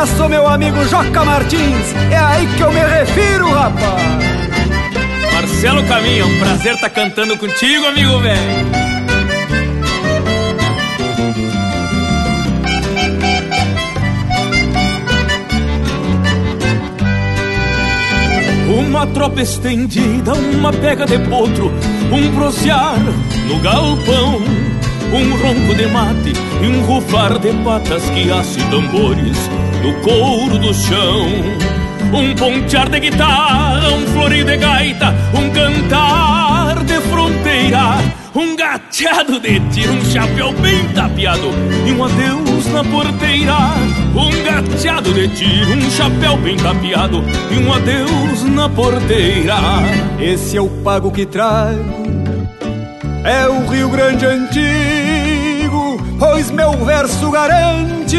Speaker 25: Abraço, meu amigo Joca Martins, é aí que eu me refiro, rapaz.
Speaker 5: Marcelo Caminho, um prazer estar tá cantando contigo, amigo velho. Uma tropa estendida, uma pega de potro, um prosear no galpão, um ronco de mate e um rufar de patas que hace tambores no couro do chão. Um pontear de guitarra, um florir de gaita, um cantar de fronteira, um gateado de tiro, um chapéu bem tapeado e um adeus na porteira. Um gateado de tiro, um chapéu bem tapeado e um adeus na porteira.
Speaker 25: Esse é o pago que trago, é o Rio Grande antigo, pois meu verso garante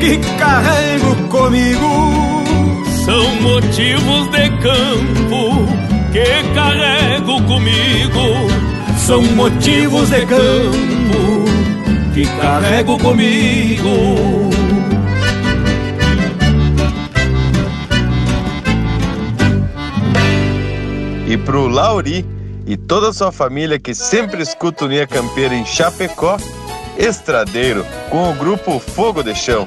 Speaker 25: que carrego comigo.
Speaker 5: São motivos de campo que carrego comigo
Speaker 25: são motivos de campo que carrego comigo.
Speaker 8: E pro Lauri e toda a sua família que sempre escuta o Nia Campeira em Chapecó, Estradeiro, com o grupo Fogo de Chão.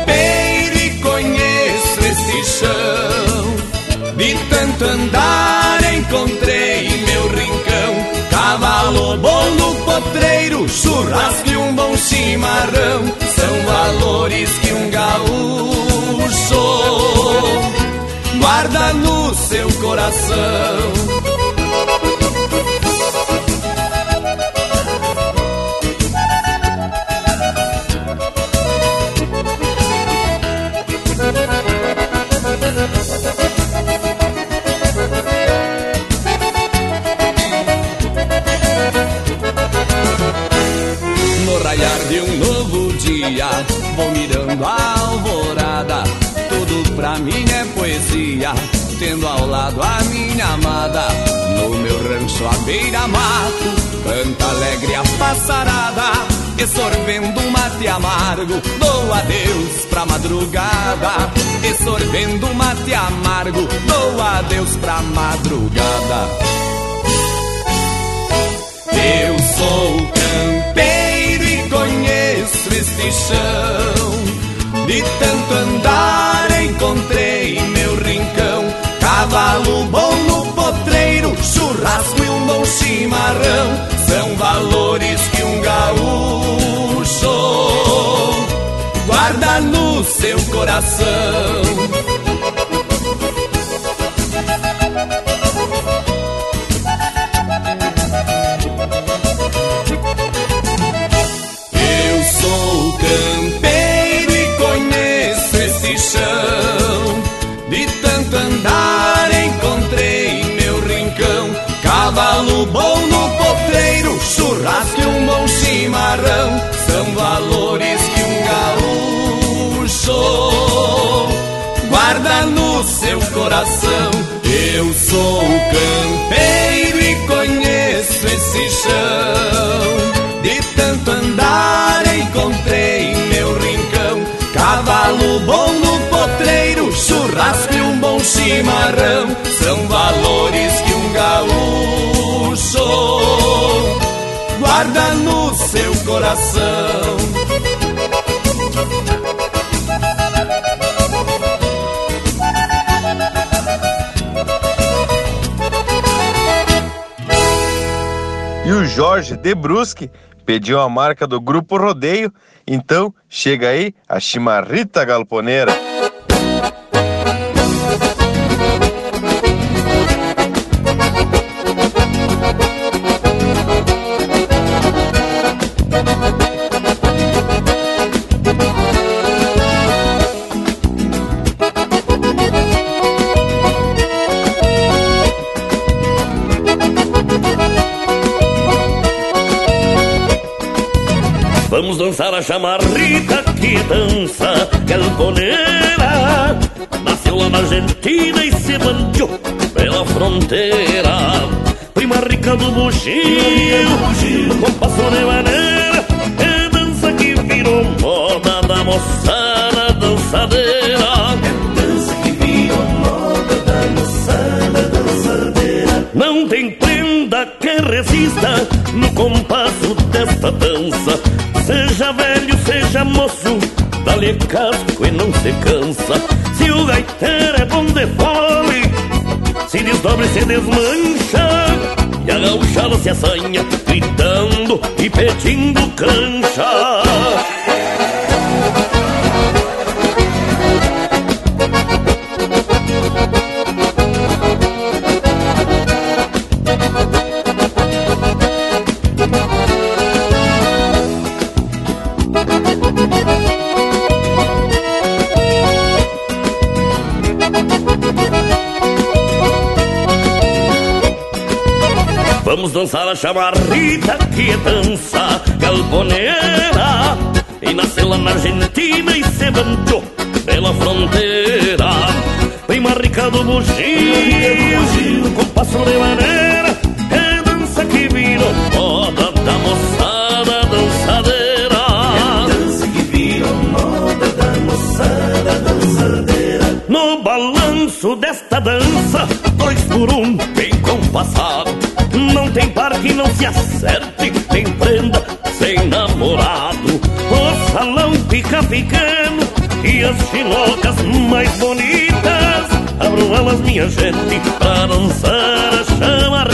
Speaker 26: Bom no potreiro, churrasco e um bom chimarrão. São valores que um gaúcho guarda no seu coração. Dia, vou mirando a alvorada
Speaker 5: pra mim é poesia, tendo ao lado a minha amada. No meu rancho à beira-mato, canta alegre a passarada. E sorvendo mate amargo, dou adeus pra madrugada. E sorvendo mate amargo, dou adeus pra madrugada. Eu sou campeiro e conheço este chão. De tanto andar encontrei meu rincão. Cavalo bom no potreiro Churrasco e um bom chimarrão. São valores que um gaúcho Guarda no seu coração Cavalo bom no potreiro, churrasco e um bom chimarrão. São valores que um gaúcho guarda no seu coração. Eu sou campeiro e conheço esse chão. De tanto andar encontrei meu rincão Cavalo bom no potreiro Churrasco e um bom chimarrão São valores que Guarda no seu coração
Speaker 8: E o Jorge de Brusque pediu a marca do Grupo Rodeio, então chega aí a chimarrita galponeira.
Speaker 27: A chamarrita que dança galponeira Nasceu lá na Argentina e se bandiou pela fronteira. Prima rica do bugio, no compasso de maneira É dança que virou moda da moçada dançadeira É dança que virou moda da moçada dançadeira. Não tem prenda que resista no compasso desta dança. Seja seja moço, dá-lhe casco e não se cansa. Se o gaiteiro é bom de fole, se desdobra e se desmancha. E a gauchada se assanha, gritando e pedindo cancha. Vamos dançar a chamarrita que é dança galponeira. E nasceu lá na Argentina e se levantou pela fronteira. Prima rica do bugio, compasso de maneira É dança que virou moda da moçada dançadeira É dança que virou moda da moçada dançadeira. No balanço desta dança, dois por um, bem compassado não tem par que não se acerte, tem prenda sem namorado. O salão fica pequeno e as chinocas mais bonitas. Abram elas, minha gente, pra dançar a chamarrita.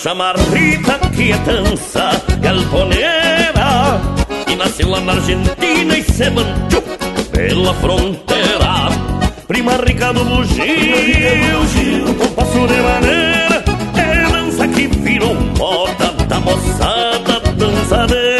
Speaker 27: gacha marrita que é dança galponeira E nasceu lá na Argentina e se manchou pela fronteira. Prima rica do bugio, um compasso de maneira É dança que virou moda da moçada dançadeira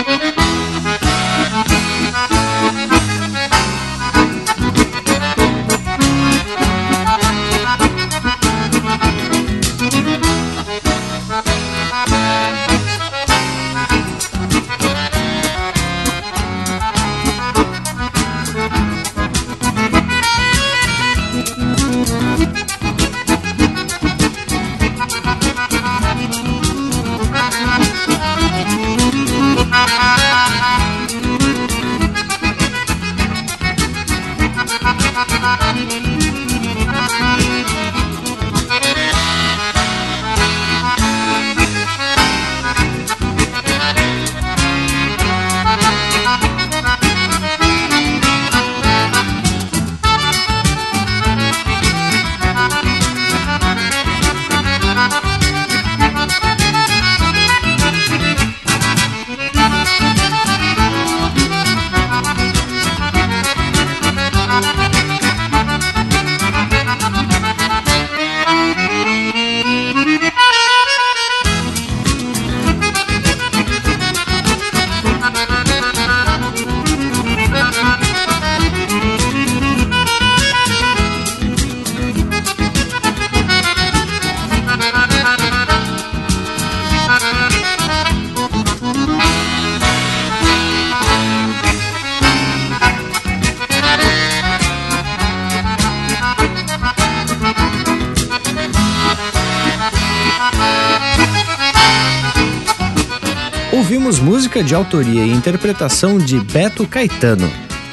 Speaker 2: De autoria e interpretação de Beto Caetano,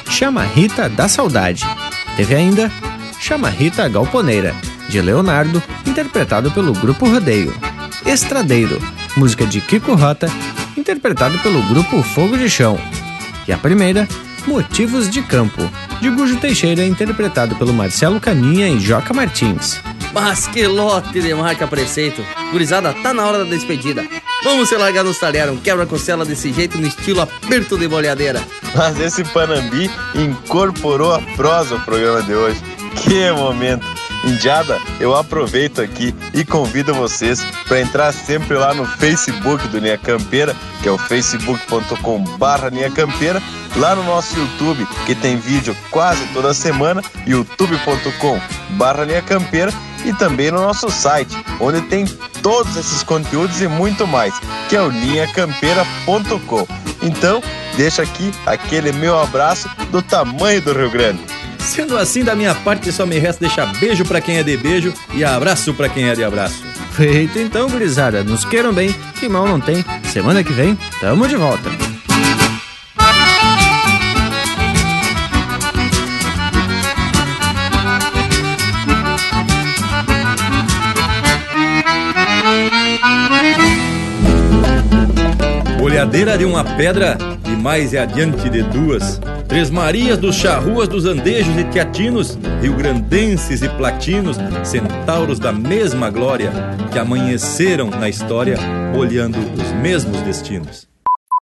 Speaker 2: Chama Rita da Saudade. Teve ainda Chama Rita Galponeira, de Leonardo, interpretado pelo Grupo Rodeio. Estradeiro, música de Kiko Rota, interpretado pelo Grupo Fogo de Chão. E a primeira, Motivos de Campo, de Gujo Teixeira, interpretado pelo Marcelo Caninha e Joca Martins.
Speaker 7: Mas que lote de marca preceito. Gurizada, tá na hora da despedida. Vamos se largar nos um quebra-costela desse jeito no estilo aperto de bolhadeira.
Speaker 8: Mas esse Panambi incorporou a prosa ao programa de hoje. Que momento! Indiada, eu aproveito aqui e convido vocês para entrar sempre lá no Facebook do Linha Campeira, que é o facebook.com barra Linha Campeira, lá no nosso YouTube, que tem vídeo quase toda semana, youtube.com barra Linha Campeira, e também no nosso site, onde tem todos esses conteúdos e muito mais, que é o linhacampeira.com. Então, deixa aqui aquele meu abraço do tamanho do Rio Grande.
Speaker 1: Sendo assim, da minha parte, só me resta deixar beijo para quem é de beijo e abraço para quem é de abraço.
Speaker 2: Feito então, gurizada. Nos queiram bem, que mal não tem. Semana que vem, tamo de volta.
Speaker 1: Olhadeira de uma pedra e mais é adiante de duas. Três Marias dos charruas dos andejos e teatinos, rio-grandenses e platinos, centauros da mesma glória, que amanheceram na história, olhando os mesmos destinos.